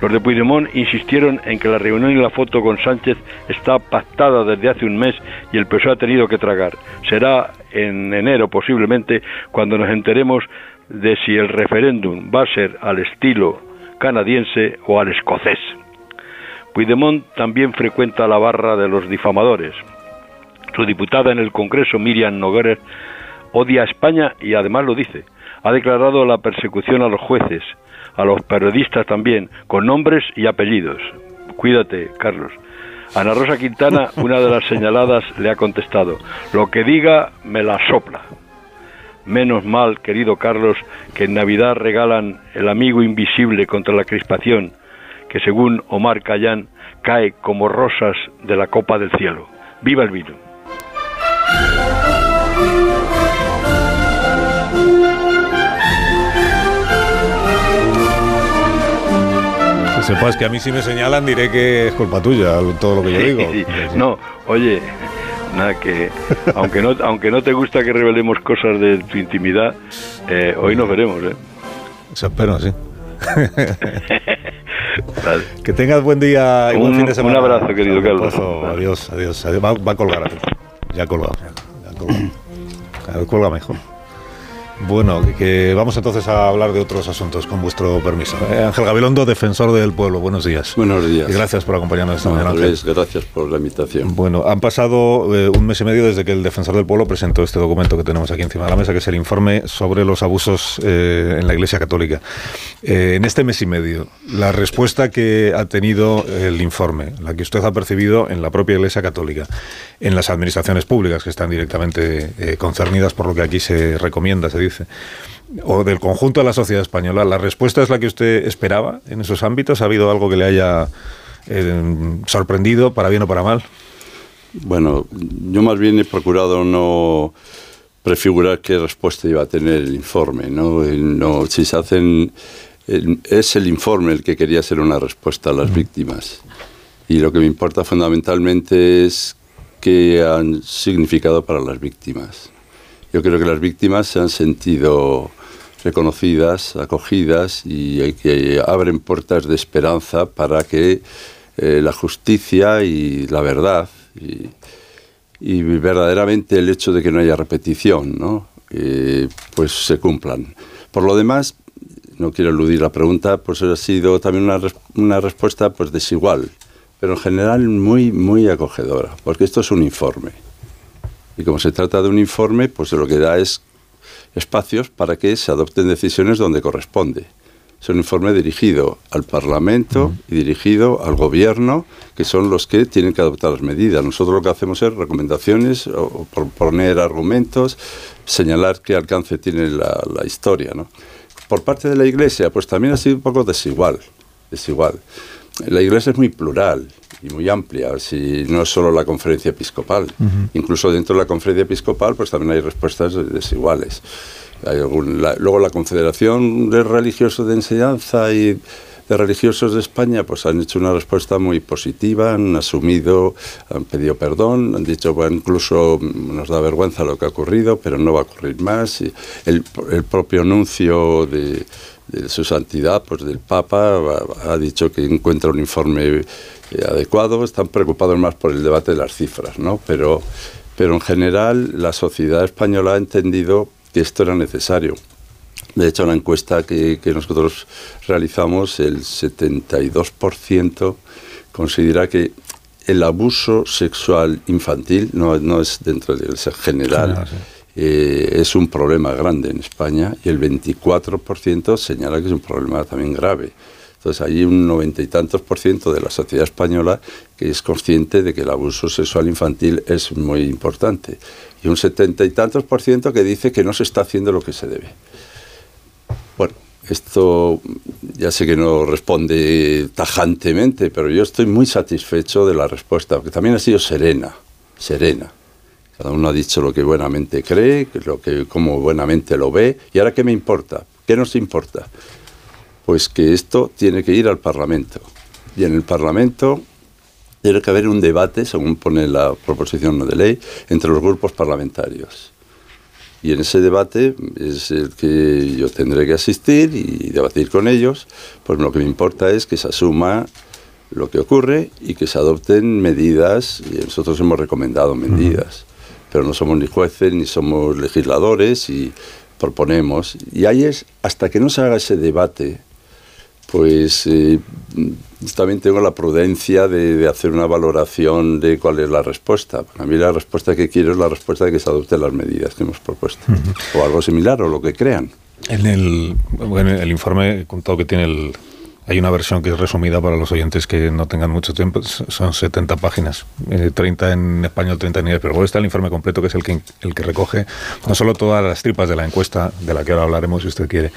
Los de Puigdemont insistieron en que la reunión y la foto con Sánchez está pactada desde hace un mes y el PSOE ha tenido que tragar. Será en enero posiblemente cuando nos enteremos de si el referéndum va a ser al estilo canadiense o al escocés. Puigdemont también frecuenta la barra de los difamadores. Su diputada en el Congreso, Miriam Nogueres, odia a España y además lo dice. Ha declarado la persecución a los jueces, a los periodistas también, con nombres y apellidos. Cuídate, Carlos. Ana Rosa Quintana, una de las señaladas, le ha contestado, lo que diga me la sopla. Menos mal, querido Carlos, que en Navidad regalan el amigo invisible contra la crispación, que según Omar Cayán cae como rosas de la copa del cielo. ¡Viva el vino! Sepas que a mí si me señalan diré que es culpa tuya todo lo que yo digo. No, oye, nada que aunque no aunque no te gusta que revelemos cosas de tu intimidad eh, hoy nos veremos ¿eh? Eso espero sí. Que tengas buen día y un, buen fin de semana. un abrazo querido Carlos. adiós adiós, adiós. Va, va, a colgar ya ha colgado ya colgado. Colga mejor bueno, que vamos entonces a hablar de otros asuntos, con vuestro permiso. Eh, Ángel Gabilondo, defensor del pueblo, buenos días. Buenos días. Y gracias por acompañarnos esta mañana. Gracias por la invitación. Bueno, han pasado eh, un mes y medio desde que el defensor del pueblo presentó este documento que tenemos aquí encima de la mesa, que es el informe sobre los abusos eh, en la Iglesia Católica. En este mes y medio, la respuesta que ha tenido el informe, la que usted ha percibido en la propia Iglesia Católica, en las administraciones públicas que están directamente concernidas por lo que aquí se recomienda, se dice, o del conjunto de la sociedad española, ¿la respuesta es la que usted esperaba en esos ámbitos? ¿Ha habido algo que le haya eh, sorprendido, para bien o para mal? Bueno, yo más bien he procurado no prefigurar qué respuesta iba a tener el informe. No, no si se hacen es el informe el que quería ser una respuesta a las víctimas. Y lo que me importa fundamentalmente es qué han significado para las víctimas. Yo creo que las víctimas se han sentido reconocidas, acogidas y que abren puertas de esperanza para que eh, la justicia y la verdad y, verdaderamente el hecho de que no haya repetición, ¿no? Eh, pues se cumplan. Por lo demás, no quiero eludir la pregunta, pues ha sido también una, una respuesta pues desigual, pero en general muy, muy acogedora, porque esto es un informe. Y como se trata de un informe, pues lo que da es espacios para que se adopten decisiones donde corresponde. Es un informe dirigido al Parlamento y dirigido al Gobierno, que son los que tienen que adoptar las medidas. Nosotros lo que hacemos es recomendaciones, o proponer argumentos, señalar qué alcance tiene la, la historia. ¿no? Por parte de la Iglesia, pues también ha sido un poco desigual. desigual. La Iglesia es muy plural y muy amplia, si no es solo la conferencia episcopal. Incluso dentro de la conferencia episcopal, pues también hay respuestas desiguales. luego la Confederación de Religiosos de Enseñanza y de religiosos de España pues han hecho una respuesta muy positiva, han asumido, han pedido perdón, han dicho, bueno, incluso nos da vergüenza lo que ha ocurrido, pero no va a ocurrir más. Y el, el propio anuncio de, de su santidad, pues del Papa, ha, dicho que encuentra un informe eh, adecuado, están preocupados más por el debate de las cifras, ¿no? Pero, pero en general la sociedad española ha entendido que esto era necesario. De hecho, la encuesta que, que nosotros realizamos, el 72% considera que el abuso sexual infantil no, no es dentro del general. Eh, es un problema grande en España y el 24% señala que es un problema también grave. Entonces hay un noventa y tantos por ciento de la sociedad española que es consciente de que el abuso sexual infantil es muy importante y un setenta y tantos por ciento que dice que no se está haciendo lo que se debe. Bueno, esto ya sé que no responde tajantemente, pero yo estoy muy satisfecho de la respuesta, porque también ha sido serena, serena. Cada uno ha dicho lo que buenamente cree, lo que como buenamente lo ve. ¿Y ahora qué me importa? ¿Qué nos importa? Pues que esto tiene que ir al Parlamento. Y en el Parlamento tiene que haber un debate, según pone la proposición de ley, entre los grupos parlamentarios. Y en ese debate es el que yo tendré que asistir y debatir con ellos. Pues lo que me importa es que se asuma lo que ocurre y que se adopten medidas, y nosotros hemos recomendado medidas pero no somos ni jueces ni somos legisladores y proponemos. Y ahí es, hasta que no se haga ese debate, pues eh, también tengo la prudencia de, hacer una valoración de cuál es la respuesta. Para mí la respuesta que quiero es la respuesta de que se adopten las medidas que hemos propuesto, o algo similar, o lo que crean. En el, bueno, el informe todo que tiene el, hay una versión que es resumida para los oyentes que no tengan mucho tiempo, son 70 páginas, 30 eh, en español, 30 en inglés, pero luego está el informe completo que es el que, el que recoge no solo todas las tripas de la encuesta, de la que ahora hablaremos si usted quiere,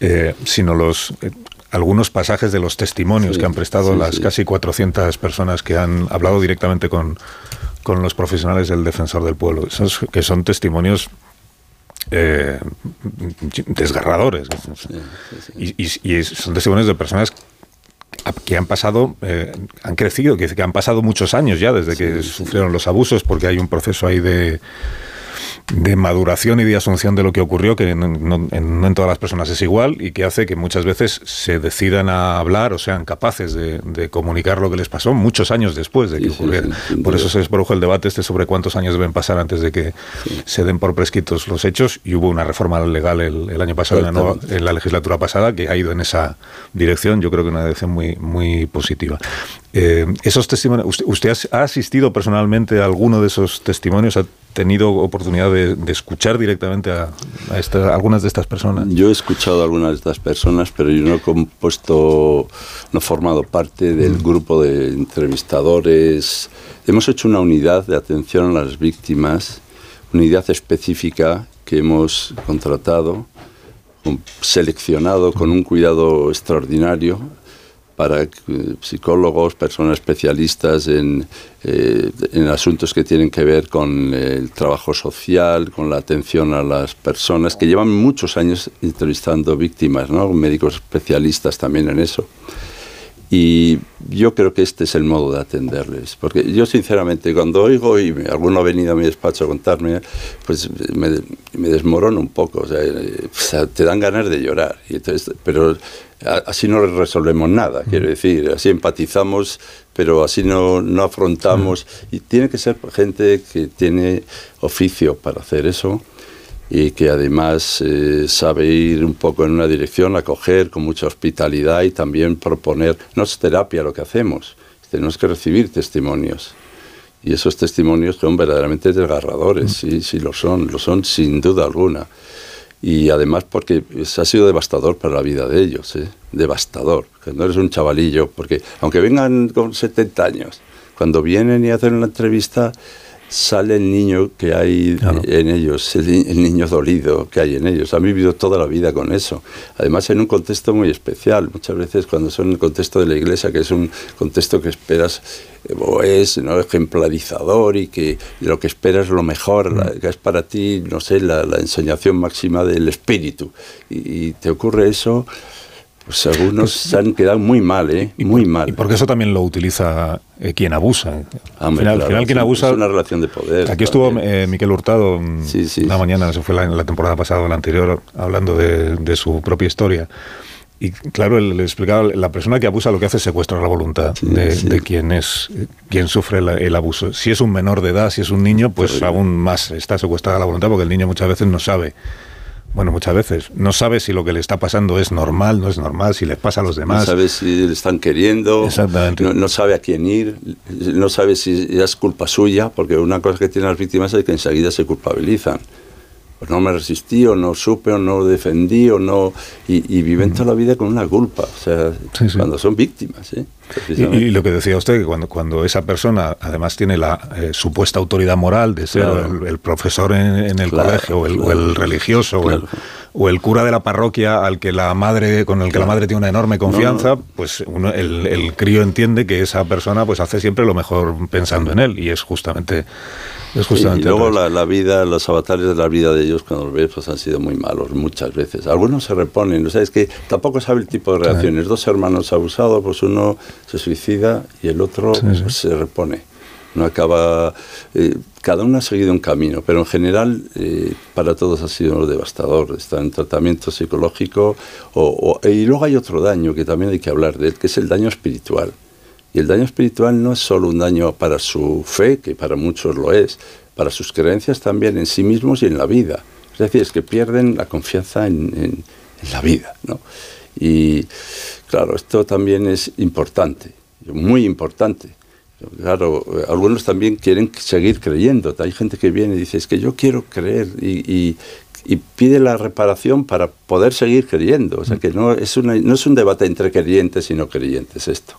eh, sino los eh, algunos pasajes de los testimonios que han prestado las casi 400 personas que han hablado directamente con, con los profesionales del defensor del pueblo, Esos, que son testimonios eh, desgarradores. y, son testimonios de personas que han pasado, eh, han crecido, que, que, han pasado muchos años ya desde que sufrieron los abusos, porque hay un proceso ahí de de maduración y de asunción de lo que ocurrió, que no, en, todas las personas es igual y que hace que muchas veces se decidan a hablar o sean capaces de, comunicar lo que les pasó muchos años después de que ocurriera. por eso se produjo el debate este sobre cuántos años deben pasar antes de que se den por prescritos los hechos y hubo una reforma legal el, año pasado, en la, legislatura pasada, que ha ido en esa dirección, yo creo que una dirección muy, muy positiva. Eh, esos testimonios, usted, ha asistido personalmente a alguno de esos testimonios? ¿Ha tenido oportunidad de, escuchar directamente a, algunas de estas personas? Yo he escuchado a algunas de estas personas, pero yo no he compuesto, no he formado parte del mm. grupo de entrevistadores. Hemos hecho una unidad de atención a las víctimas, unidad específica que hemos contratado, seleccionado con un cuidado extraordinario para psicólogos, personas especialistas en, eh, en, asuntos que tienen que ver con el trabajo social, con la atención a las personas, que llevan muchos años entrevistando víctimas, ¿no? médicos especialistas también en eso. Y yo creo que este es el modo de atenderles. Porque yo, sinceramente, cuando oigo y alguno ha venido a mi despacho a contarme, pues me, me desmorono un poco. O sea, te dan ganas de llorar. Y entonces, pero así no resolvemos nada, quiero decir. Así empatizamos, pero así no, no afrontamos. Y tiene que ser gente que tiene oficio para hacer eso y que además eh, sabe ir un poco en una dirección, acoger con mucha hospitalidad y también proponer, no es terapia lo que hacemos, tenemos que recibir testimonios. Y esos testimonios son verdaderamente desgarradores, sí, sí lo son, lo son sin duda alguna. Y además porque ha sido devastador para la vida de ellos, ¿eh? devastador. Que no eres un chavalillo, porque aunque vengan con 70 años, cuando vienen y hacen una entrevista, sale el niño que hay en ellos, el, el, niño dolido que hay en ellos. Han vivido toda la vida con eso. Además, en un contexto muy especial. Muchas veces cuando son en el contexto de la iglesia, que es un contexto que esperas es ¿no? ejemplarizador y que lo que esperas es lo mejor, mm. que es para ti, no sé, la, enseñación máxima del espíritu. Y, te ocurre eso, pues algunos pues, se han quedado muy mal, ¿eh? Muy mal. Y porque eso también lo utiliza eh, quien abusa. al final, quien abusa. Es una relación de poder. Aquí estuvo eh, Miquel Hurtado mm, la mañana, eso fue la, la temporada pasada o la anterior, hablando de, de su propia historia. Y claro, le explicaba, la persona que abusa lo que hace es secuestrar la voluntad de, quien es quien sufre el abuso. Si es un menor de edad, si es un niño, pues aún más está secuestrada la voluntad porque el niño muchas veces no sabe. Bueno, muchas veces no sabe si lo que le está pasando es normal, no es normal, si le pasa a los demás. No sabe si le están queriendo, Exactamente. No, sabe a quién ir, no sabe si es culpa suya, porque una cosa que tienen las víctimas es que enseguida se culpabilizan pues no me resistí o no supe o no defendí o no y, viven toda la vida con una culpa o sea cuando son víctimas ¿eh? y, lo que decía usted que cuando cuando esa persona además tiene la eh, supuesta autoridad moral de ser el, profesor en, el colegio o el, religioso o el, cura de la parroquia al que la madre con el que la madre tiene una enorme confianza pues el, el crío entiende que esa persona pues hace siempre lo mejor pensando en él y es justamente y luego la, vida, los avatares de la vida de ellos cuando los ves pues han sido muy malos muchas veces. Algunos se reponen, o sea, es que tampoco sabe el tipo de reacciones. Dos hermanos abusados, pues uno se suicida y el otro pues, se repone. No acaba, eh, cada uno ha seguido un camino, pero en general eh, para todos ha sido devastador. Está en tratamiento psicológico o, y luego hay otro daño que también hay que hablar de él, que es el daño espiritual. Y el daño espiritual no es solo un daño para su fe, que para muchos lo es, para sus creencias también en sí mismos y en la vida. Es decir, es que pierden la confianza en, la vida. ¿no? Y claro, esto también es importante, muy importante. Claro, algunos también quieren seguir creyendo. Hay gente que viene y dice, es que yo quiero creer y, pide la reparación para poder seguir creyendo. O sea que no es, no es un debate entre creyentes y no creyentes esto.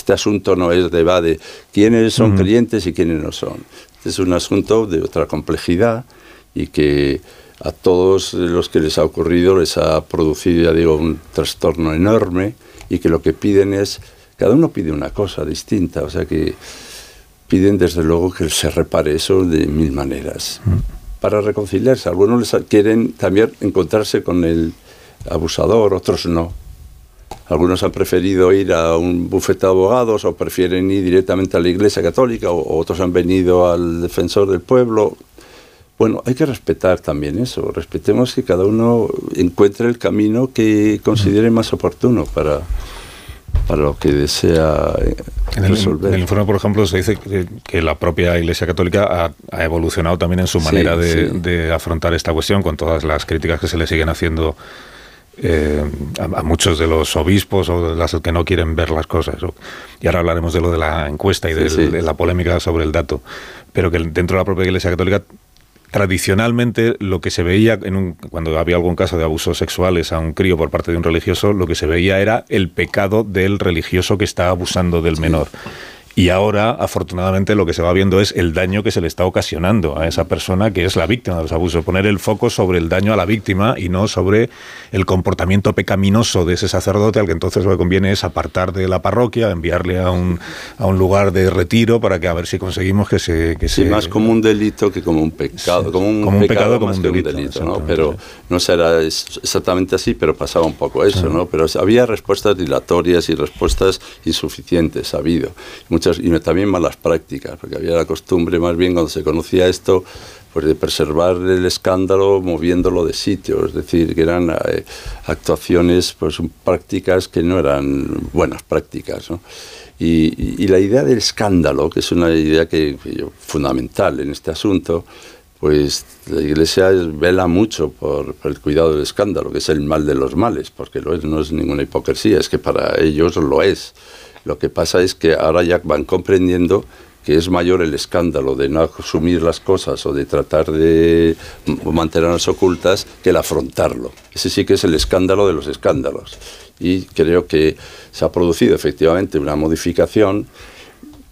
Este asunto no es de va de quiénes son creyentes y quiénes no son. Este es un asunto de otra complejidad y que a todos los que les ha ocurrido les ha producido, ya digo, un trastorno enorme y que lo que piden es, cada uno pide una cosa distinta, o sea que piden desde luego que se repare eso de mil maneras. Para reconciliarse, algunos les quieren también encontrarse con el abusador, otros no. Algunos han preferido ir a un bufete de abogados o prefieren ir directamente a la Iglesia Católica o, otros han venido al defensor del pueblo. Bueno, hay que respetar también eso. Respetemos que cada uno encuentre el camino que considere más oportuno para, para lo que desea eh, resolver. En el, informe, por ejemplo, se dice que, la propia Iglesia Católica ha, evolucionado también en su manera de, afrontar esta cuestión, con todas las críticas que se le siguen haciendo eh, a, muchos de los obispos o de las que no quieren ver las cosas. Y ahora hablaremos de lo de la encuesta y de, la polémica sobre el dato. Pero que dentro de la propia Iglesia Católica tradicionalmente lo que se veía en un, cuando había algún caso de abusos sexuales a un crío por parte de un religioso, lo que se veía era el pecado del religioso que está abusando del menor. Y ahora, afortunadamente, lo que se va viendo es el daño que se le está ocasionando a esa persona que es la víctima de los abusos. Poner el foco sobre el daño a la víctima y no sobre el comportamiento pecaminoso de ese sacerdote al que entonces lo que conviene es apartar de la parroquia, enviarle a un, a un lugar de retiro para que a ver si conseguimos que se... Que sí, más como un delito que como un pecado. Como un, pecado, como un delito. ¿no? Pero no será exactamente así, pero pasaba un poco eso, ¿no? Pero había respuestas dilatorias y respuestas insuficientes, ha habido y también malas prácticas, porque había la costumbre más bien cuando se conocía esto, pues de preservar el escándalo moviéndolo de sitio, es decir, que eran eh, actuaciones, pues prácticas que no eran buenas prácticas. Y, la idea del escándalo, que es una idea que, fundamental en este asunto, pues la Iglesia vela mucho por, por, el cuidado del escándalo, que es el mal de los males, porque lo es, no es ninguna hipocresía, es que para ellos lo es. Lo que pasa es que ahora ya van comprendiendo que es mayor el escándalo de no asumir las cosas o de tratar de mantenerlas ocultas que el afrontarlo. Ese sí que es el escándalo de los escándalos. Y creo que se ha producido efectivamente una modificación.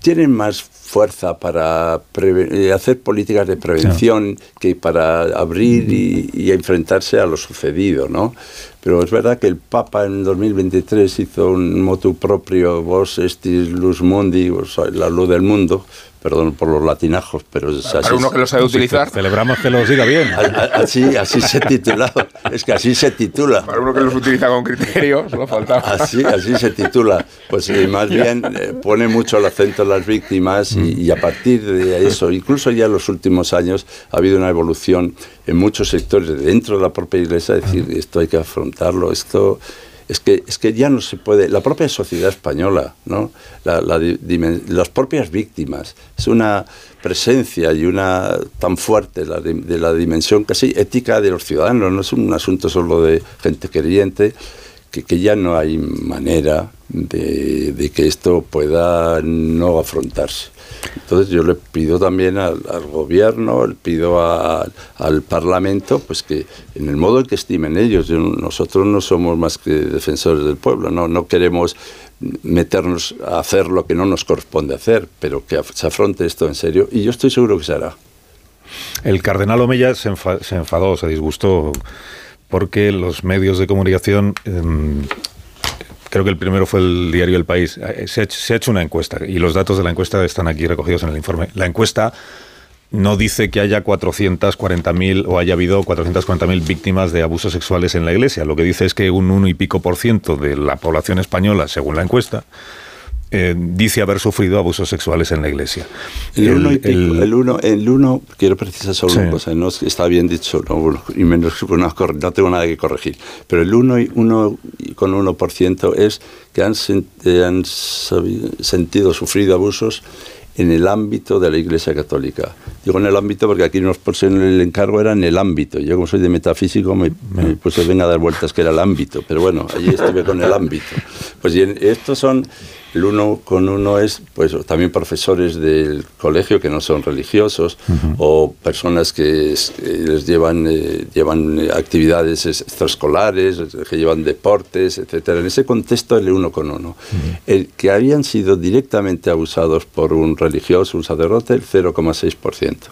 Tienen más fuerza para eh, hacer políticas de prevención que para abrir y, y, enfrentarse a lo sucedido, ¿no? Pero es verdad que el Papa en 2023 hizo un motu propio, vos estis luz mundi, vos sois la luz del mundo, perdón por los latinajos, pero es así. Para uno que lo sabe utilizar. Celebramos que los diga bien. Así, así se titula. Es que así se titula. Para uno que los utiliza con criterio, solo faltaba. Así, así se titula. Pues eh, más bien eh, pone mucho el acento en las víctimas y, y, a partir de eso, incluso ya en los últimos años, ha habido una evolución en muchos sectores dentro de la propia iglesia, es decir, esto hay que afrontarlo, esto es que, es que ya no se puede, la propia sociedad española, ¿no? La, la, las propias víctimas, es una presencia y una tan fuerte de, de, la dimensión casi ética de los ciudadanos, no es un asunto solo de gente creyente, que, que ya no hay manera de, de, que esto pueda no afrontarse. Entonces yo le pido también al, gobierno, le pido a, al Parlamento, pues que en el modo en que estimen ellos, nosotros no somos más que defensores del pueblo, no, queremos meternos a hacer lo que no nos corresponde hacer, pero que se afronte esto en serio y yo estoy seguro que se hará. El cardenal Omeya se, enfa se enfadó, se disgustó porque los medios de comunicación eh, creo que el primero fue el diario El País, se ha, hecho, se ha, hecho, una encuesta y los datos de la encuesta están aquí recogidos en el informe. La encuesta no dice que haya 440.000 o haya habido 440.000 víctimas de abusos sexuales en la Iglesia. Lo que dice es que un uno y pico por ciento de la población española, según la encuesta, eh, dice haber sufrido abusos sexuales en la iglesia. El, uno, pico, el, el uno, el uno, quiero precisar solo sí. una cosa, no está bien dicho, no, y menos, no, no, tengo nada que corregir, pero el 1 y uno con 1% es que han, han sabido, sentido, sufrido abusos en el ámbito de la Iglesia Católica. Digo en el ámbito porque aquí nos pusieron el encargo, era en el ámbito. Yo como soy de metafísico me, me puse venga a dar vueltas que era el ámbito, pero bueno, allí estuve con el ámbito. Pues y en, estos son, el uno con uno es pues también profesores del colegio que no son religiosos uh -huh. o personas que es, les llevan, eh, llevan actividades extraescolares, que llevan deportes, etcétera. En ese contexto el uno con uno. Uh -huh. El que habían sido directamente abusados por un religioso, un sacerdote, el 0,6%.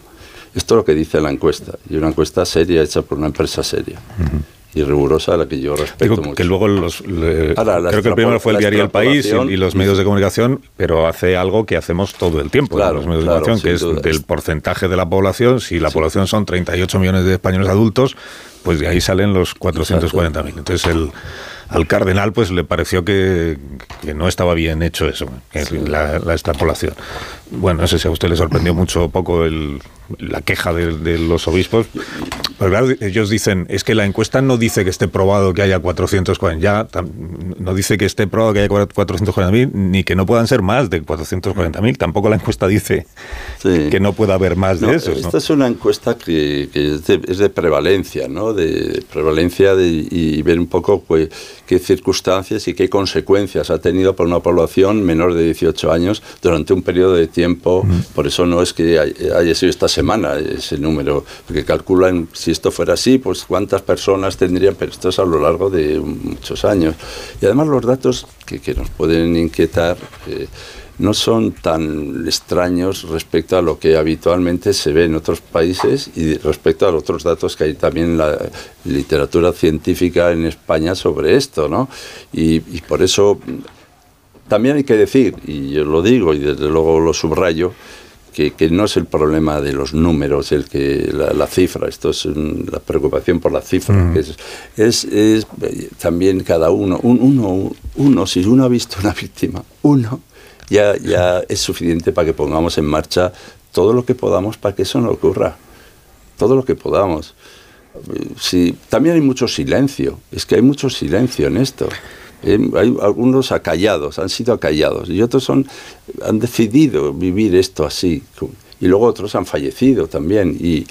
Esto es lo que dice la encuesta, y una encuesta seria hecha por una empresa seria. Uh -huh y rigurosa a la que yo respeto Digo, mucho. Que luego los, le, Ahora, creo que el primero fue el diario El País y, y, los medios de comunicación, pero hace algo que hacemos todo el tiempo claro, los medios claro, de comunicación, que es del porcentaje de la población. Si la sí. población son 38 millones de españoles adultos, pues de ahí salen los 440.000. Entonces el al cardenal pues le pareció que, que no estaba bien hecho eso, sí. la, la, extrapolación. Bueno, no sé si a usted le sorprendió mucho o poco el, la queja de, de, los obispos. Pero claro, ellos dicen, es que la encuesta no dice que esté probado que haya 440, ya no dice que esté probado que haya 440.000, ni que no puedan ser más de 440.000. Tampoco la encuesta dice sí. que no pueda haber más no, de esos. Esta ¿no? es una encuesta que, que es, de, es, de, prevalencia, ¿no? De prevalencia de, y ver un poco pues, qué circunstancias y qué consecuencias ha tenido para una población menor de 18 años durante un periodo de tiempo. Por eso no es que haya sido esta semana ese número, porque calculan si esto fuera así, pues cuántas personas tendrían, pero esto es a lo largo de muchos años. Y además los datos que, que nos pueden inquietar. Eh, no son tan extraños respecto a lo que habitualmente se ve en otros países y respecto a los otros datos que hay también en la literatura científica en España sobre esto, ¿no? Y, y por eso también hay que decir, y yo lo digo y desde luego lo subrayo, que, que, no es el problema de los números, el que la, la cifra, esto es un, la preocupación por la cifra, mm. que es, es, es, también cada uno, un, uno, uno, si uno ha visto una víctima, uno, ya, ya es suficiente para que pongamos en marcha todo lo que podamos para que eso no ocurra, todo lo que podamos. Sí, también hay mucho silencio, es que hay mucho silencio en esto. Eh, hay algunos acallados, han sido acallados, y otros son, han decidido vivir esto así. Y luego otros han fallecido también y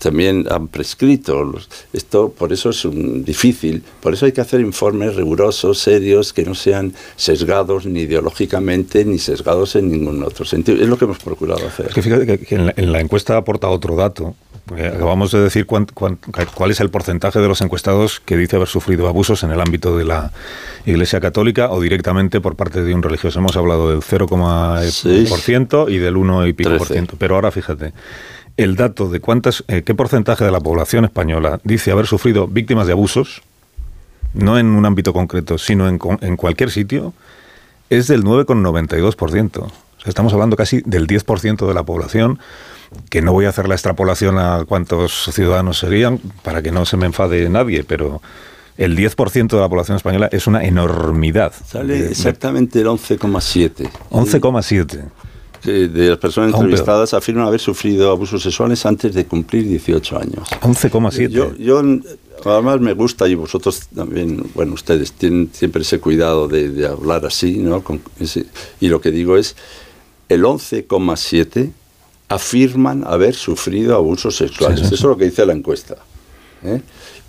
también han prescrito. Esto por eso es un, difícil, por eso hay que hacer informes rigurosos, serios, que no sean sesgados ni ideológicamente ni sesgados en ningún otro sentido. Es lo que hemos procurado hacer. Es que fíjate que en la, en la encuesta aporta otro dato porque acabamos de decir cuán- cuán- cuál es el porcentaje de los encuestados que dice haber sufrido abusos en el ámbito de la Iglesia Católica o directamente por parte de un religioso. Hemos hablado del 0,1% y del 1 y pico por ciento. Pero ahora fíjate, el dato de cuántas, eh, qué porcentaje de la población española dice haber sufrido víctimas de abusos, no en un ámbito concreto, sino en, en cualquier sitio, es del 9,92%. O sea, estamos hablando casi del 10% de la población, que no voy a hacer la extrapolación a cuántos ciudadanos serían, para que no se me enfade nadie, pero el 10% de la población española es una enormidad. Sale De- exactamente el 11,7. 11,7. Que de las personas entrevistadas afirman haber sufrido abusos sexuales antes de cumplir 18 años. 11,7. Yo, yo, además me gusta y vosotros también, bueno, ustedes tienen siempre ese cuidado de, de hablar así, ¿no? Con ese- y lo que digo es, el 11,7 afirman haber sufrido abusos sexuales. Sí, sí, sí. Eso es lo que dice la encuesta. ¿eh?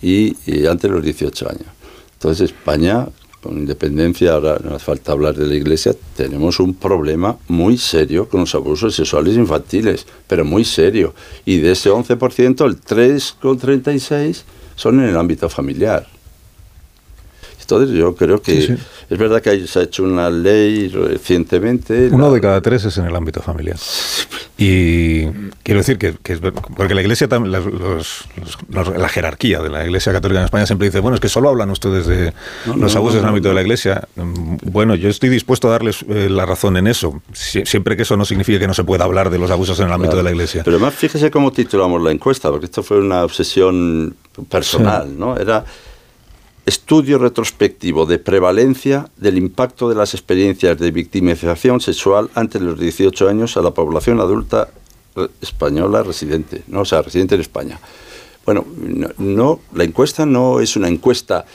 Y, y antes de los 18 años. Entonces España, con independencia, ahora no hace falta hablar de la Iglesia, tenemos un problema muy serio con los abusos sexuales infantiles, pero muy serio. Y de ese 11%, el 3,36% son en el ámbito familiar. Entonces yo creo que Sí, sí. es verdad que hay- se ha hecho una ley recientemente. Uno la- de cada tres es en el ámbito familiar. Y quiero decir que, que es porque la Iglesia, los- los- los- la jerarquía de la Iglesia Católica en España siempre dice, bueno, es que solo hablan ustedes de No, los no, abusos en el ámbito de la Iglesia. Mm, Bueno, yo estoy dispuesto a darles eh, la razón en eso, si- siempre que eso no signifique que no se pueda hablar de los abusos en el ámbito Claro. de la Iglesia. Pero además, fíjese cómo titulamos la encuesta, porque esto fue una obsesión personal, ¿no? Era estudio retrospectivo de prevalencia del impacto de las experiencias de victimización sexual antes de los 18 años a la población adulta española residente, ¿no? O sea, residente en España. Bueno, no, no- la encuesta no es una encuesta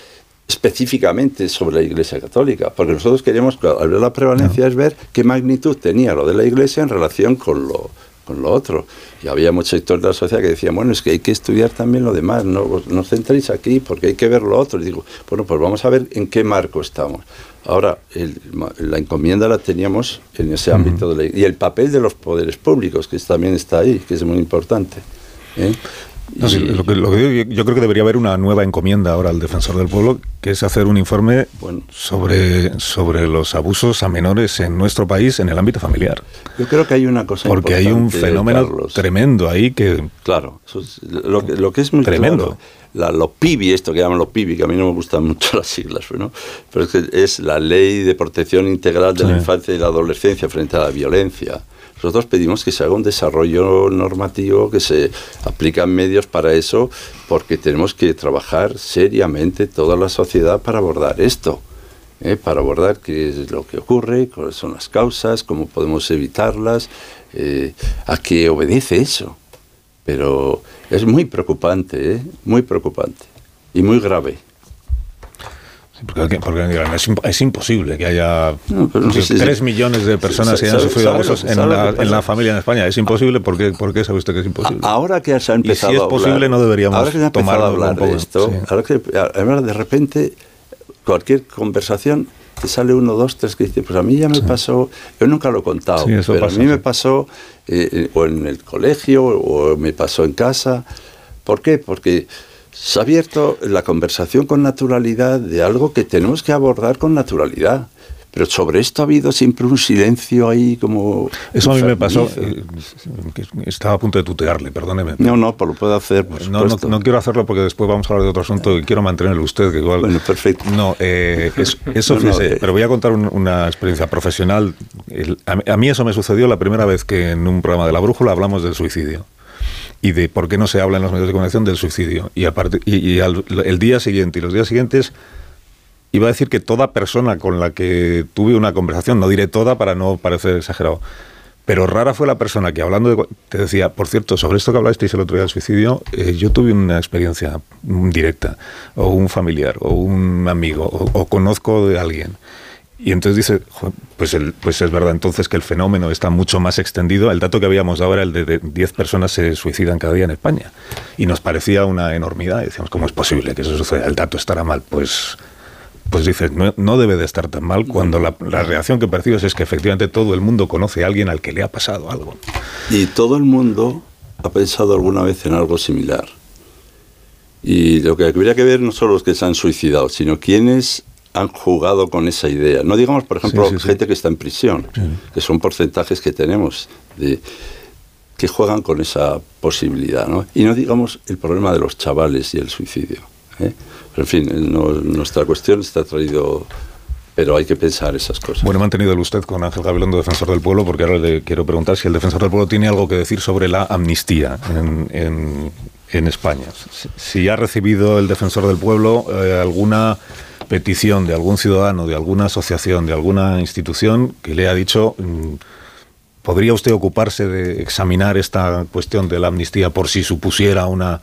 específicamente sobre la Iglesia Católica, porque nosotros queríamos, al ver la prevalencia, es ver qué magnitud tenía lo de la Iglesia en relación con lo, con lo otro. Y había muchos sectores de la sociedad que decían, bueno, es que hay que estudiar también lo demás, no os- no os centréis aquí porque hay que ver lo otro. Y digo, bueno, pues vamos a ver en qué marco estamos. Ahora, el- la encomienda la teníamos en ese ámbito de la, y el papel de los poderes públicos, que también está ahí, que es muy importante. ¿eh? No, sí, lo que- lo que digo, yo, yo creo que debería haber una nueva encomienda ahora al defensor del pueblo, que es hacer un informe sobre, sobre los abusos a menores en nuestro país en el ámbito familiar. Yo creo que hay una cosa Porque hay un fenómeno Carlos. tremendo ahí que... Claro, eso es lo, que, lo que es muy Tremendo. claro, la, lo PIBI, esto que llaman lo PIBI, que a mí no me gustan mucho las siglas, ¿no? pero es que es la Ley de Protección Integral de la Sí. Infancia y la Adolescencia frente a la violencia. Nosotros pedimos que se haga un desarrollo normativo, que se aplican medios para eso, porque tenemos que trabajar seriamente toda la sociedad para abordar esto. ¿eh? para abordar qué es lo que ocurre, cuáles son las causas, cómo podemos evitarlas, eh, a qué obedece eso. Pero es muy preocupante, ¿eh? muy preocupante y muy grave. Porque, porque es, es imposible que haya No, pero no sé si- tres millones de personas que hayan ¿Sabe- sufrido abusos en la, en la familia en España. Es imposible. ¿Por qué, por qué sabe usted que es imposible? Ahora que se ha y si empezado es a hablar- posible, no deberíamos ahora que se ha empezado a hablar de esto, Sí. ahora que ahora de repente cualquier conversación te sale uno, dos, tres que dice, pues a mí ya me pasó, yo nunca lo he contado, Sí, pero pasa, a mí me sí. pasó eh, eh, o en el colegio o me pasó en casa. ¿Por qué? Porque se ha abierto la conversación con naturalidad de algo que tenemos que abordar con naturalidad. Pero sobre esto ha habido siempre un silencio ahí como... Eso a mí me pasó. eh, Estaba a punto de tutearle, perdóneme. No, no, pues lo puedo hacer, por No, no, no quiero hacerlo porque después vamos a hablar de otro asunto y quiero mantenerlo usted, que igual... Bueno, perfecto. No, eh, es- eso, No, fíjese, eh. pero voy a contar un- una experiencia profesional. El- a, a mí eso me sucedió la primera vez que en un programa de La Brújula hablamos del suicidio y de por qué no se habla en los medios de comunicación del suicidio. Y, aparte, y, y al- el día siguiente y los días siguientes iba a decir que toda persona con la que tuve una conversación, no diré toda para no parecer exagerado, pero rara fue la persona que hablando de... Te decía, por cierto, sobre esto que hablasteis el otro día del suicidio, eh, yo tuve una experiencia directa, o un familiar, o un amigo, o, o conozco de alguien. Y entonces dice, "Jo, pues, pues es verdad entonces que el fenómeno está mucho más extendido. El dato que habíamos dado era el de, de 10 personas se suicidan cada día en España. Y nos parecía una enormidad. Decíamos, ¿cómo es posible que eso suceda? El dato estará mal. Pues, pues dices, no, debe de estar tan mal cuando la, la reacción que percibes es que efectivamente todo el mundo conoce a alguien al que le ha pasado algo. Y todo el mundo ha pensado alguna vez en algo similar. Y lo que habría que ver no solo los que se han suicidado, sino quienes han jugado con esa idea. No digamos, por ejemplo, gente que está en prisión, que son porcentajes que tenemos de que juegan con esa posibilidad. ¿no? Y no digamos el problema de los chavales y el suicidio. ¿eh? Pero en fin, nuestra cuestión está traído pero hay que pensar esas cosas. Bueno, he mantenido el usted con Ángel Gabilondo, defensor del pueblo, porque ahora le quiero preguntar si el defensor del pueblo tiene algo que decir sobre la amnistía en, en, España. Si, ha recibido el defensor del pueblo eh, alguna petición de algún ciudadano, de alguna asociación, de alguna institución que le ha dicho, mm, ¿podría usted ocuparse de examinar esta cuestión de la amnistía por si supusiera una,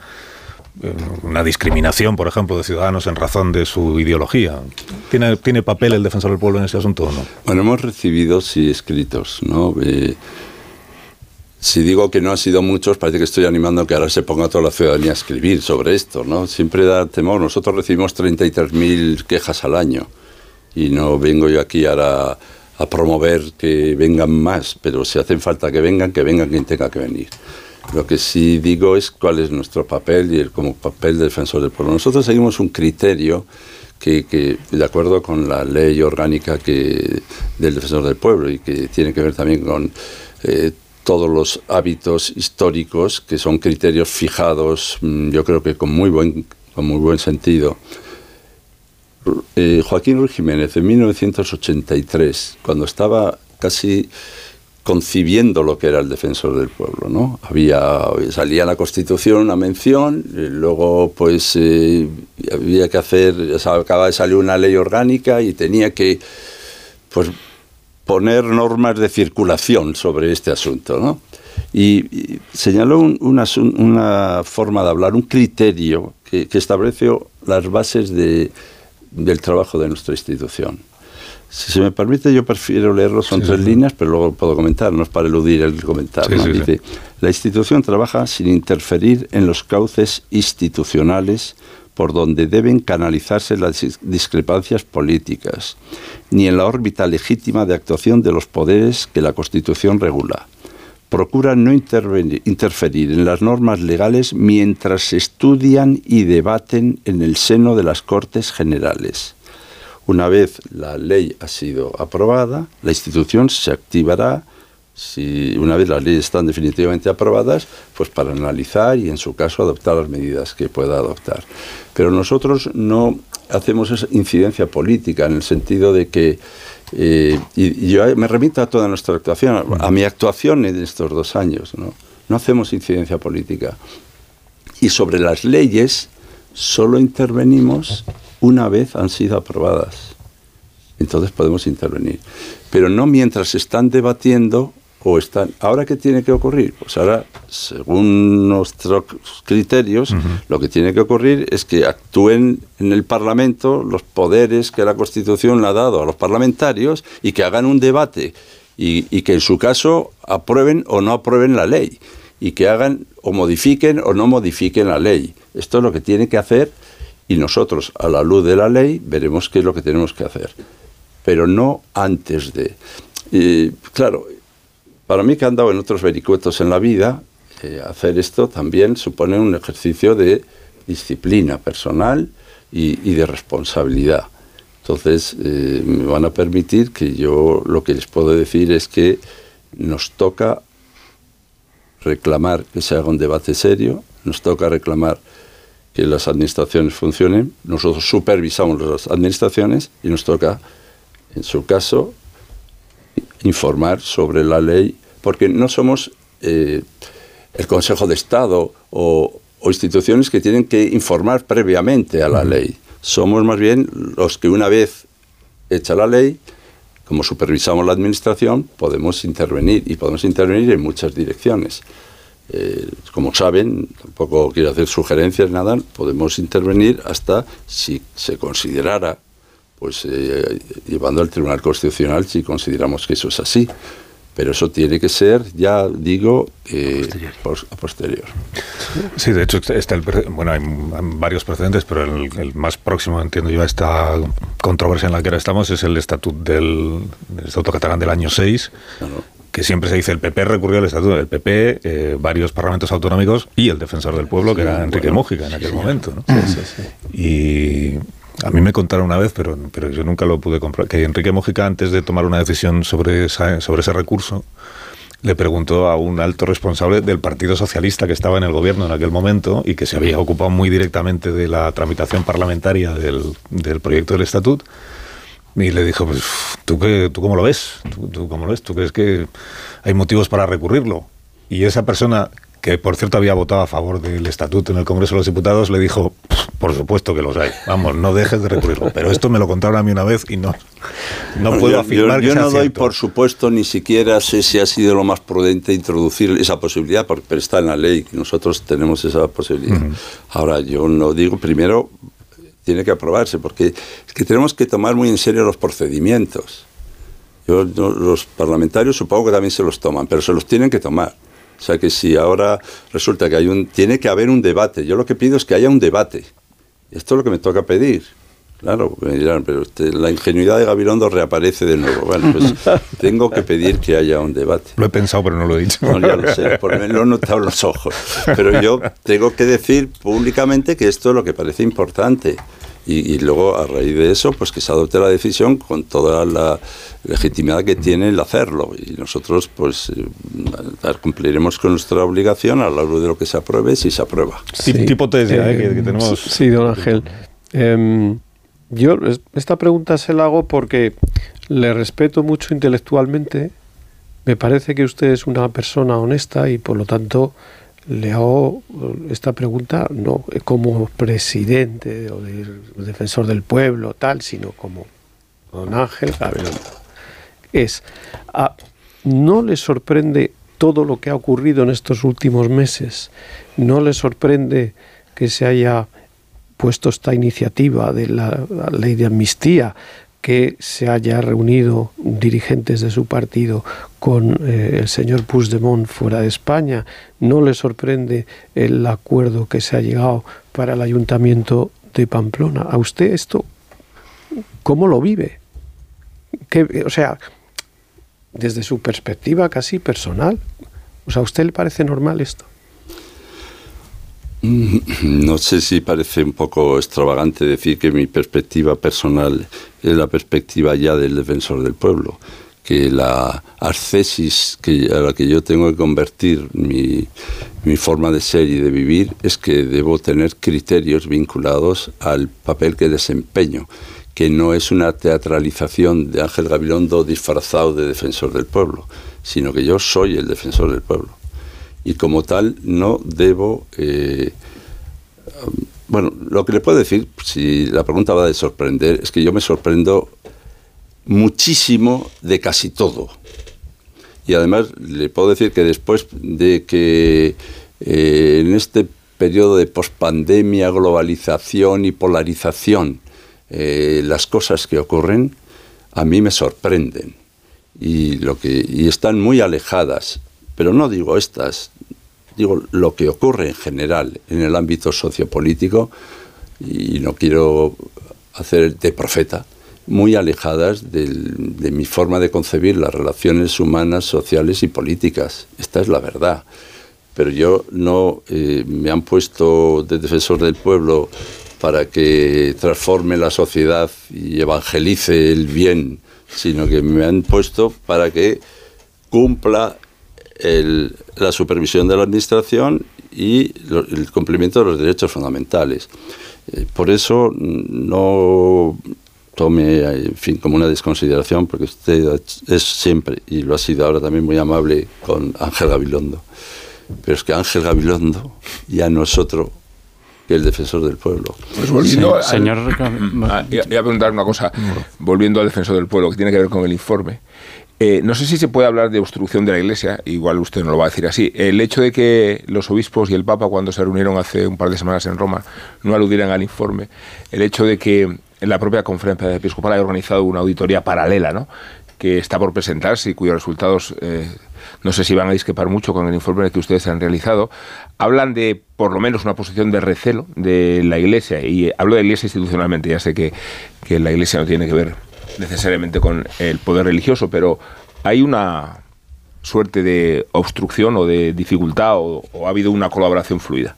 eh, una discriminación, por ejemplo, de ciudadanos en razón de su ideología? ¿Tiene, ¿Tiene papel el defensor del pueblo en ese asunto o no? Bueno, hemos recibido, sí, escritos, ¿no? Eh, si digo que no ha sido muchos, parece que estoy animando a que ahora se ponga toda la ciudadanía a escribir sobre esto, ¿no? Siempre da temor. Nosotros recibimos 33.000 quejas al año y no vengo yo aquí ahora a promover que vengan más, pero si hacen falta que vengan, que vengan quien tenga que venir. Lo que sí digo es cuál es nuestro papel y el como papel de defensor del pueblo. Nosotros seguimos un criterio que, que, de acuerdo con la ley orgánica que, del defensor del pueblo y que tiene que ver también con eh, todos los hábitos históricos, que son criterios fijados, mm, yo creo que con muy buen, con muy buen sentido. Eh, Joaquín Ruiz Jiménez, en 1983, cuando estaba casi concibiendo lo que era el defensor del pueblo, ¿no? Había salía la Constitución una mención, luego pues eh, había que hacer, acaba de salir una ley orgánica y tenía que pues poner normas de circulación sobre este asunto. ¿no? Y, señaló una, una, forma de hablar, un criterio que, que estableció las bases de, del trabajo de nuestra institución. Si se me permite, yo prefiero leerlo, son tres líneas, pero luego puedo comentar, no es para eludir el comentario. Dice, la institución trabaja sin interferir en los cauces institucionales por donde deben canalizarse las discrepancias políticas, ni en la órbita legítima de actuación de los poderes que la Constitución regula. Procura no interferir en las normas legales mientras se estudian y debaten en el seno de las Cortes Generales. Una vez la ley ha sido aprobada, la institución se activará si una vez las leyes están definitivamente aprobadas, pues para analizar y en su caso adoptar las medidas que pueda adoptar. Pero nosotros no hacemos esa incidencia política en el sentido de que, eh, y, yo me remito a toda nuestra actuación, a mi actuación en estos dos años, ¿no? no hacemos incidencia política. Y sobre las leyes solo intervenimos una vez han sido aprobadas. Entonces podemos intervenir. Pero no mientras están debatiendo o están. ¿Ahora qué tiene que ocurrir? Pues ahora, según nuestros criterios, lo que tiene que ocurrir es que actúen en el Parlamento los poderes que la Constitución le ha dado a los parlamentarios y que hagan un debate y, y que en su caso aprueben o no aprueben la ley y que hagan o modifiquen o no modifiquen la ley. Esto es lo que tiene que hacer y nosotros, a la luz de la ley, veremos qué es lo que tenemos que hacer. Pero no antes de. Y, claro, para mí que he andado en otros vericuetos en la vida, eh, hacer esto también supone un ejercicio de disciplina personal y, de responsabilidad. Entonces, eh, me van a permitir que yo lo que les puedo decir es que nos toca reclamar que se haga un debate serio, nos toca reclamar que las administraciones funcionen, nosotros supervisamos las administraciones y nos toca, en su caso, informar sobre la ley, porque no somos eh, el Consejo de Estado o, instituciones que tienen que informar previamente a la ley. Somos más bien los que una vez hecha la ley, como supervisamos la administración, podemos intervenir y podemos intervenir en muchas direcciones. Eh, como saben, tampoco quiero hacer sugerencias, nada, podemos intervenir hasta si se considerara pues eh, llevando al Tribunal Constitucional si consideramos que eso es así. Pero eso tiene que ser, ya digo, eh, a posterior. Sí, de hecho, está el, bueno, hay varios precedentes, pero el, más próximo, entiendo yo, a esta controversia en la que ahora estamos es el Estatuto del Estatuto Catalán del año 6, que siempre se dice el PP recurrió al estatuto del PP, eh, varios parlamentos autonómicos y el defensor del pueblo, que era Enrique Mójica en aquel momento. ¿no? Sí, sí, sí. Y a mí me contaron una vez, pero, pero yo nunca lo pude comprar, que Enrique Mójica, antes de tomar una decisión sobre, esa- sobre ese recurso, le preguntó a un alto responsable del Partido Socialista que estaba en el gobierno en aquel momento y que se había ocupado muy directamente de la tramitación parlamentaria del, del proyecto del estatut. Y le dijo, pues, ¿tú, qué, ¿tú cómo lo ves? ¿Tú, tú cómo lo ves? ¿Tú crees que hay motivos para recurrirlo? Y esa persona, que por cierto había votado a favor del estatuto en el Congreso de los Diputados, le dijo, por supuesto que los hay. Vamos, no dejes de recurrirlo. Pero esto me lo contaron a mí una vez y no, no puedo yo, afirmar yo- que yo sea no doy cierto. por supuesto ni siquiera sé si ha sido lo más prudente introducir esa posibilidad, porque pero está en la ley, que nosotros tenemos esa posibilidad. Ahora, yo no digo, primero tiene que aprobarse, porque es que tenemos que tomar muy en serio los procedimientos. Yo, los parlamentarios supongo que también se los toman, pero se los tienen que tomar. O sea que si ahora resulta que hay un, tiene que haber un debate. Yo lo que pido es que haya un debate. Esto es lo que me toca pedir. Claro, me dirán, pero usted- la ingenuidad de Gabilondo reaparece de nuevo. Bueno, pues tengo que pedir que haya un debate. Lo he pensado, pero no lo he dicho. No, ya lo sé, por, me lo he notado en los ojos. Pero yo tengo que decir públicamente que esto es lo que parece importante. Y, y luego, a raíz de eso, pues que se adopte la decisión con toda la legitimidad que tiene el hacerlo. Y nosotros, pues, eh, cumpliremos con nuestra obligación a lo largo de lo que se apruebe, si se aprueba. Tipo tesia, eh, que- que tenemos- Sí, don Ángel. Em, yo es- esta pregunta se la hago porque le respeto mucho intelectualmente. Me parece que usted es una persona honesta y por lo tanto le hago esta pregunta no como presidente o de- defensor del pueblo, tal, sino como don Ángel Gabilondo. Es, ¿no le sorprende todo lo que ha ocurrido en estos últimos meses? ¿No le sorprende que se haya puesto esta iniciativa de la ley de amnistía, que se haya reunido dirigentes de su partido con eh, el señor Puigdemont fuera de España. ¿No le sorprende el acuerdo que se ha llegado para el ayuntamiento de Pamplona? ¿A usted esto cómo lo vive? ¿Qué- o sea, desde su perspectiva casi personal. O sea, ¿a usted le parece normal esto? No sé si parece un poco extravagante decir que mi perspectiva personal es la perspectiva ya del defensor del pueblo, que la ascesis que, a la que yo tengo que convertir mi, mi forma de ser y de vivir es que debo tener criterios vinculados al papel que desempeño, que no es una teatralización de Ángel Gabilondo disfrazado de defensor del pueblo, sino que yo soy el defensor del pueblo y como tal no debo... eh, bueno, lo que le puedo decir, si la pregunta va de sorprender, es que yo me sorprendo muchísimo de casi todo. Y además le puedo decir que después de que eh, en este periodo de pospandemia, globalización y polarización, eh, las cosas que ocurren a mí me sorprenden y, lo que, y están muy alejadas, pero no digo estas, digo lo que ocurre en general en el ámbito sociopolítico, y no quiero hacer de profeta, muy alejadas de mi forma de concebir las relaciones humanas, sociales y políticas. Esta es la verdad. Pero yo no eh, me han puesto de defensor del pueblo para que transforme la sociedad y evangelice el bien, sino que me han puesto para que cumpla el- la supervisión de la administración y lo- el cumplimiento de los derechos fundamentales. Eh, por eso mm, no tome eh, en fin como una desconsideración porque usted es siempre y lo ha sido ahora también muy amable con Ángel Gabilondo pero es que Ángel Gabilondo ya no es otro que el defensor del pueblo Pues volviendo al- señor Ah, iba a preguntar una cosa, volviendo al defensor del pueblo, que tiene que ver con el informe. Eh, no sé si se puede hablar de obstrucción de la Iglesia, igual usted no lo va a decir así. El hecho de que los obispos y el Papa, cuando se reunieron hace un par de semanas en Roma, no aludieran al informe, el hecho de que en la propia conferencia episcopal haya organizado una auditoría paralela, ¿no? que está por presentarse y cuyos resultados eh, no sé si van a discrepar mucho con el informe que ustedes han realizado, hablan de por lo menos una posición de recelo de la Iglesia, y hablo de la Iglesia institucionalmente, ya sé que, que la Iglesia no tiene que ver necesariamente con el poder religioso, pero hay una suerte de obstrucción o de dificultad o, ha habido una colaboración fluida?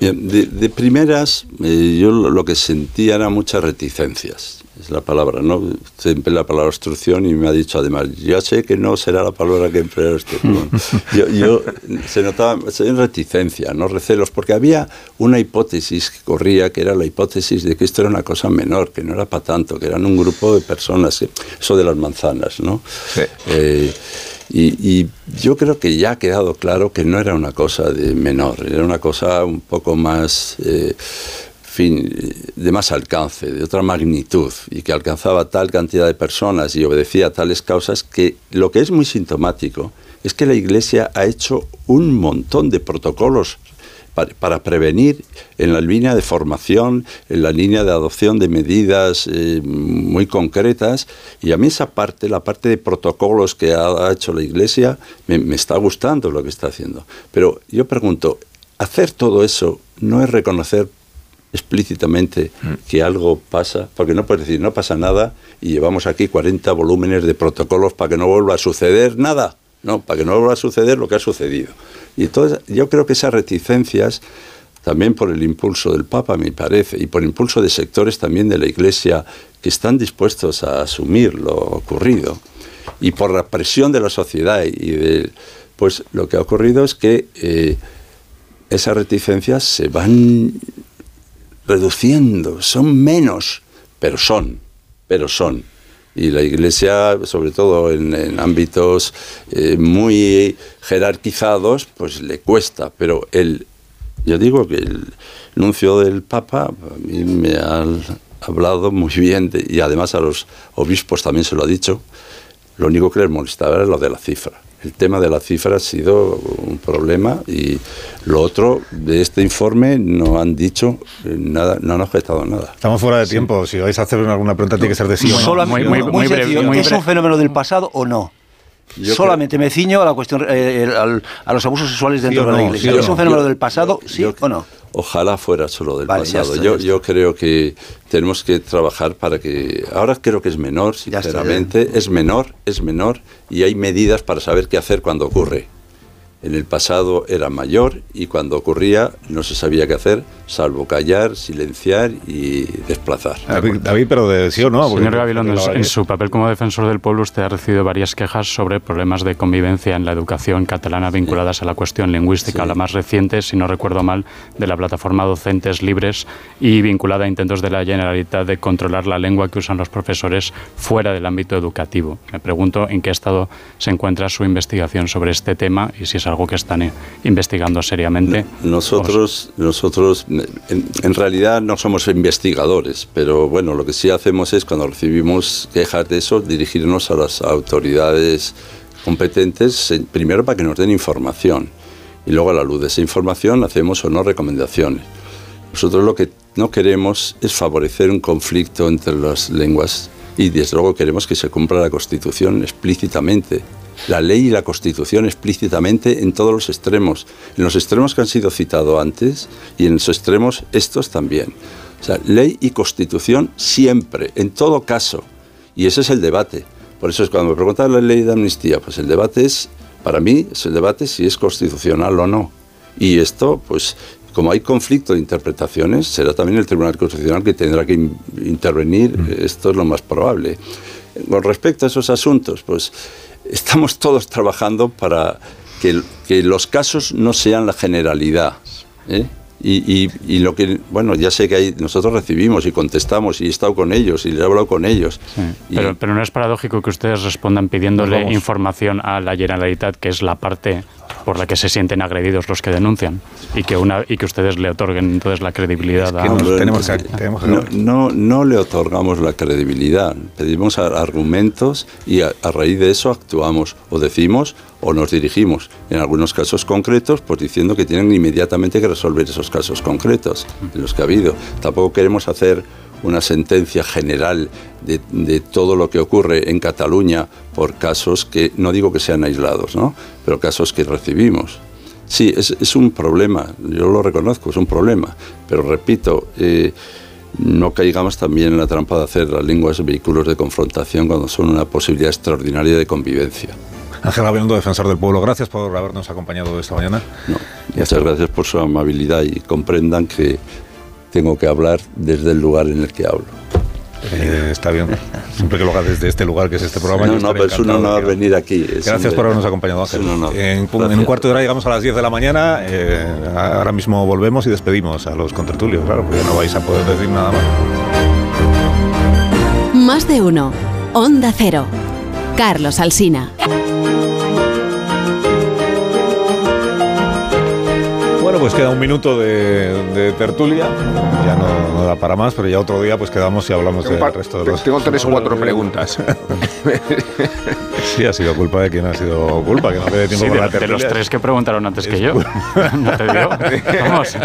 de, primeras, eh, yo lo, que sentía era muchas reticencias es la palabra, ¿no? Siempre la palabra obstrucción y me ha dicho además, ya sé que no será la palabra que emplearé este. yo, yo, se notaba en reticencia, no recelos, porque había una hipótesis que corría, que era la hipótesis de que esto era una cosa menor, que no era para tanto, que eran un grupo de personas, eso de las manzanas, ¿no? Eh, y, y, yo creo que ya ha quedado claro que no era una cosa de menor, era una cosa un poco más... Eh, de más alcance, de otra magnitud, y que alcanzaba tal cantidad de personas y obedecía a tales causas, que lo que es muy sintomático es que la Iglesia ha hecho un montón de protocolos para, prevenir en la línea de formación, en la línea de adopción de medidas eh, muy concretas. Y a mí esa parte, la parte de protocolos que ha, hecho la Iglesia, me, está gustando lo que está haciendo. Pero yo pregunto, hacer todo eso no es reconocer explícitamente mm. que algo pasa, porque no puedes decir no pasa nada y llevamos aquí 40 volúmenes de protocolos para que no vuelva a suceder nada, no, para que no vuelva a suceder lo que ha sucedido. Y entonces yo creo que esas reticencias, también por el impulso del Papa, me parece, y por el impulso de sectores también de la Iglesia que están dispuestos a asumir lo ocurrido, y por la presión de la sociedad y de, pues lo que ha ocurrido es que eh, esas reticencias se van reduciendo, son menos, pero son, pero son. Y la Iglesia, sobre todo en, ámbitos eh, muy jerarquizados, pues le cuesta, pero el, yo digo que el nuncio del Papa a mí me ha hablado muy bien, y además a los obispos también se lo ha dicho, lo único que les molestaba era lo de la cifra el tema de la cifra ha sido un problema y lo otro de este informe no han dicho nada, no han objetado nada. Estamos fuera de tiempo. Si vais a hacer alguna pregunta tiene que ser de sí o no. Muy, muy, ¿Es un fenómeno del pasado o no? Solamente me ciño a la cuestión, eh, a los abusos sexuales dentro de la iglesia. ¿Es un fenómeno del pasado, sí o no? Ojalá fuera solo del pasado. yo, yo creo que tenemos que trabajar para que. Ahora creo que es menor, sinceramente. es menor, es menor, y hay medidas para saber qué hacer cuando ocurre en el pasado era mayor y cuando ocurría no se sabía qué hacer, salvo callar, silenciar y desplazar. David, pero de sí o no. Señor Gabilondo, en su papel como defensor del pueblo usted ha recibido varias quejas sobre problemas de convivencia en la educación catalana vinculadas a la cuestión lingüística. La más reciente, si no recuerdo mal, de la plataforma Docentes Libres y vinculada a intentos de la Generalitat de controlar la lengua que usan los profesores fuera del ámbito educativo. Me pregunto en qué estado se encuentra su investigación sobre este tema y si es algo que están eh, investigando seriamente. Nosotros, nosotros en, realidad no somos investigadores, pero bueno, lo que sí hacemos es cuando recibimos quejas de eso, dirigirnos a las autoridades competentes, primero para que nos den información y luego a la luz de esa información hacemos o no recomendaciones. Nosotros lo que no queremos es favorecer un conflicto entre las lenguas y desde luego queremos que se cumpla la Constitución explícitamente la ley y la Constitución explícitamente en todos los extremos, en los extremos que han sido citados antes y en los extremos estos también. O sea, ley y Constitución siempre, en todo caso. Y ese es el debate. Por eso es cuando me preguntan la ley de amnistía, pues el debate es, para mí, es el debate si es constitucional o no. Y esto, pues, como hay conflicto de interpretaciones, será también el Tribunal Constitucional que tendrá que intervenir. Mm. Esto es lo más probable. Con respecto a esos asuntos, pues estamos todos trabajando para que, los casos no sean la generalidad. ¿eh? Y, lo que, bueno, ya sé que hay, nosotros recibimos y contestamos y he estado con ellos y le he hablado con ellos. pero, pero, no es paradójico que ustedes respondan pidiéndole información a la Generalitat, que es la parte por la que se sienten agredidos los que denuncian y que una y que ustedes le otorguen entonces la credibilidad a no, no, le otorgamos la credibilidad. Pedimos argumentos y a, raíz de eso actuamos o decimos o nos dirigimos. En algunos casos concretos pues diciendo que tienen inmediatamente que resolver esos casos concretos de los que ha habido. Tampoco queremos hacer una sentencia general de, todo lo que ocurre en Cataluña por casos que, no digo que sean aislados, ¿no? pero casos que recibimos. Sí, es, un problema, yo lo reconozco, es un problema, pero repito, eh, no caigamos también en la trampa de hacer las lenguas vehículos de confrontación cuando son una posibilidad extraordinaria de convivencia. Ángel Gabilondo, defensor del pueblo, gracias por habernos acompañado esta mañana. Muchas gracias por su amabilidad y comprendan que tengo que hablar desde el lugar en el que hablo. Eh, está bien. Siempre que lo hagas desde este lugar, que es este programa. No, no, pero es un honor venir aquí. Gracias un- por habernos acompañado, Ángel. En, un cuarto de hora llegamos a las 10 de la mañana. eh, ahora mismo volvemos y despedimos a los contertulios, claro, porque no vais a poder decir nada más. Más de uno. Onda Cero. Carlos Alsina. Bueno, pues queda un minuto de, de tertulia. Ya no, no da para más, pero ya otro día pues quedamos y hablamos del resto de los... tengo tres o cuatro preguntas. Sí, ha sido culpa de quien ha sido culpa, que no quede tiempo Sí, para de, la de los tertulia. tres que preguntaron antes que yo. no te digo. Vamos.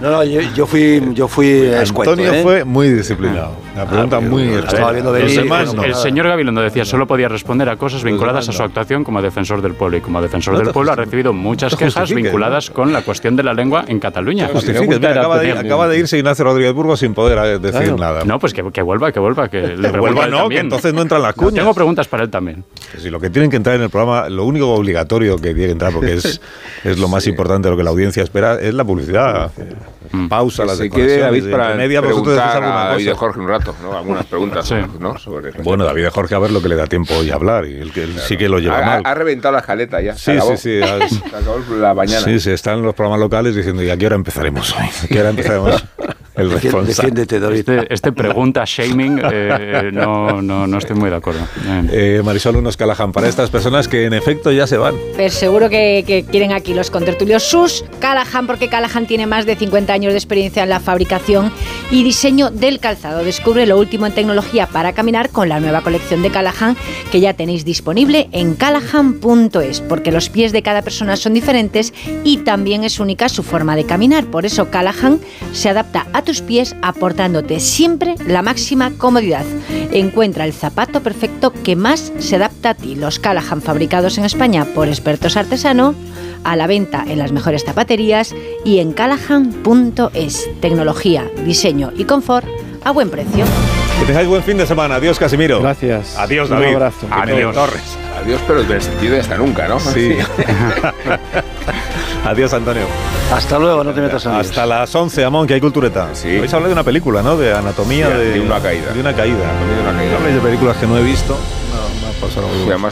No, no, yo, yo fui, yo fui escueto, Antonio ¿eh? fue muy disciplinado. La pregunta muy... estaba viendo Los venir, demás, bueno, el nada. señor Gabilondo decía solo podía responder a cosas vinculadas a su actuación como defensor del pueblo y como defensor No del pueblo ha recibido muchas No quejas vinculadas con la cuestión de la lengua en Cataluña. Mira, acaba, de, acaba de irse Ignacio Rodríguez Burgos sin poder eh, decir Claro. nada. No, pues que, que vuelva, que vuelva, que le Que vuelva no, que entonces no entran las No, cuñas. tengo preguntas para él también. Si lo que tienen que entrar en el programa, lo único obligatorio que tiene que entrar, porque es, es lo más importante, lo que la audiencia espera, es la publicidad. Pausa, las se quede David para media, vosotros alguna cosa. Jorge un rato, ¿no? Algunas preguntas, ¿no? Sobre Bueno, David Jorge, a ver lo que le da tiempo hoy a hablar, y él, que él sí que lo lleva ha, mal. ha reventado la escaleta ya. Sí, acabó. sí, sí, has- Se acabó la mañana. Sí, sí, están en los programas locales diciendo, ¿y a qué hora empezaremos hoy? ¿A qué hora empezaremos? El responsable. Este, este pregunta shaming eh, no, no, no estoy muy de acuerdo. Eh, Marisol Unos Callahan, para estas personas que en efecto ya se van. Pero seguro que, que quieren aquí los contertulios sus Callahan, porque Callahan tiene más de 50 años de experiencia en la fabricación y diseño del calzado. Descubre lo último en tecnología para caminar con la nueva colección de Callahan que ya tenéis disponible en callahan.es, porque los pies de cada persona son diferentes y también es única su forma de caminar. Por eso Callahan se adapta a tus pies aportándote siempre la máxima comodidad. Encuentra el zapato perfecto que más se adapta a ti. Los Callahan fabricados en España por expertos artesanos, a la venta en las mejores zapaterías y en callahan.es. Tecnología, diseño y confort a buen precio. Que tengáis buen fin de semana. Adiós, Casimiro. Gracias. Adiós, Un David. abrazo. Adiós. Torres. Adiós, pero el vestido hasta nunca, ¿no? Sí. Adiós, Antonio. Hasta luego, no te metas líos. Hasta las 11, Amón, que hay cultureta. Sí. Vais a hablar de una película, ¿no? De anatomía Sí, de, de una caída. De una caída. de una caída. No habléis de películas que no he visto. No, me ha pasado algo. Sí, además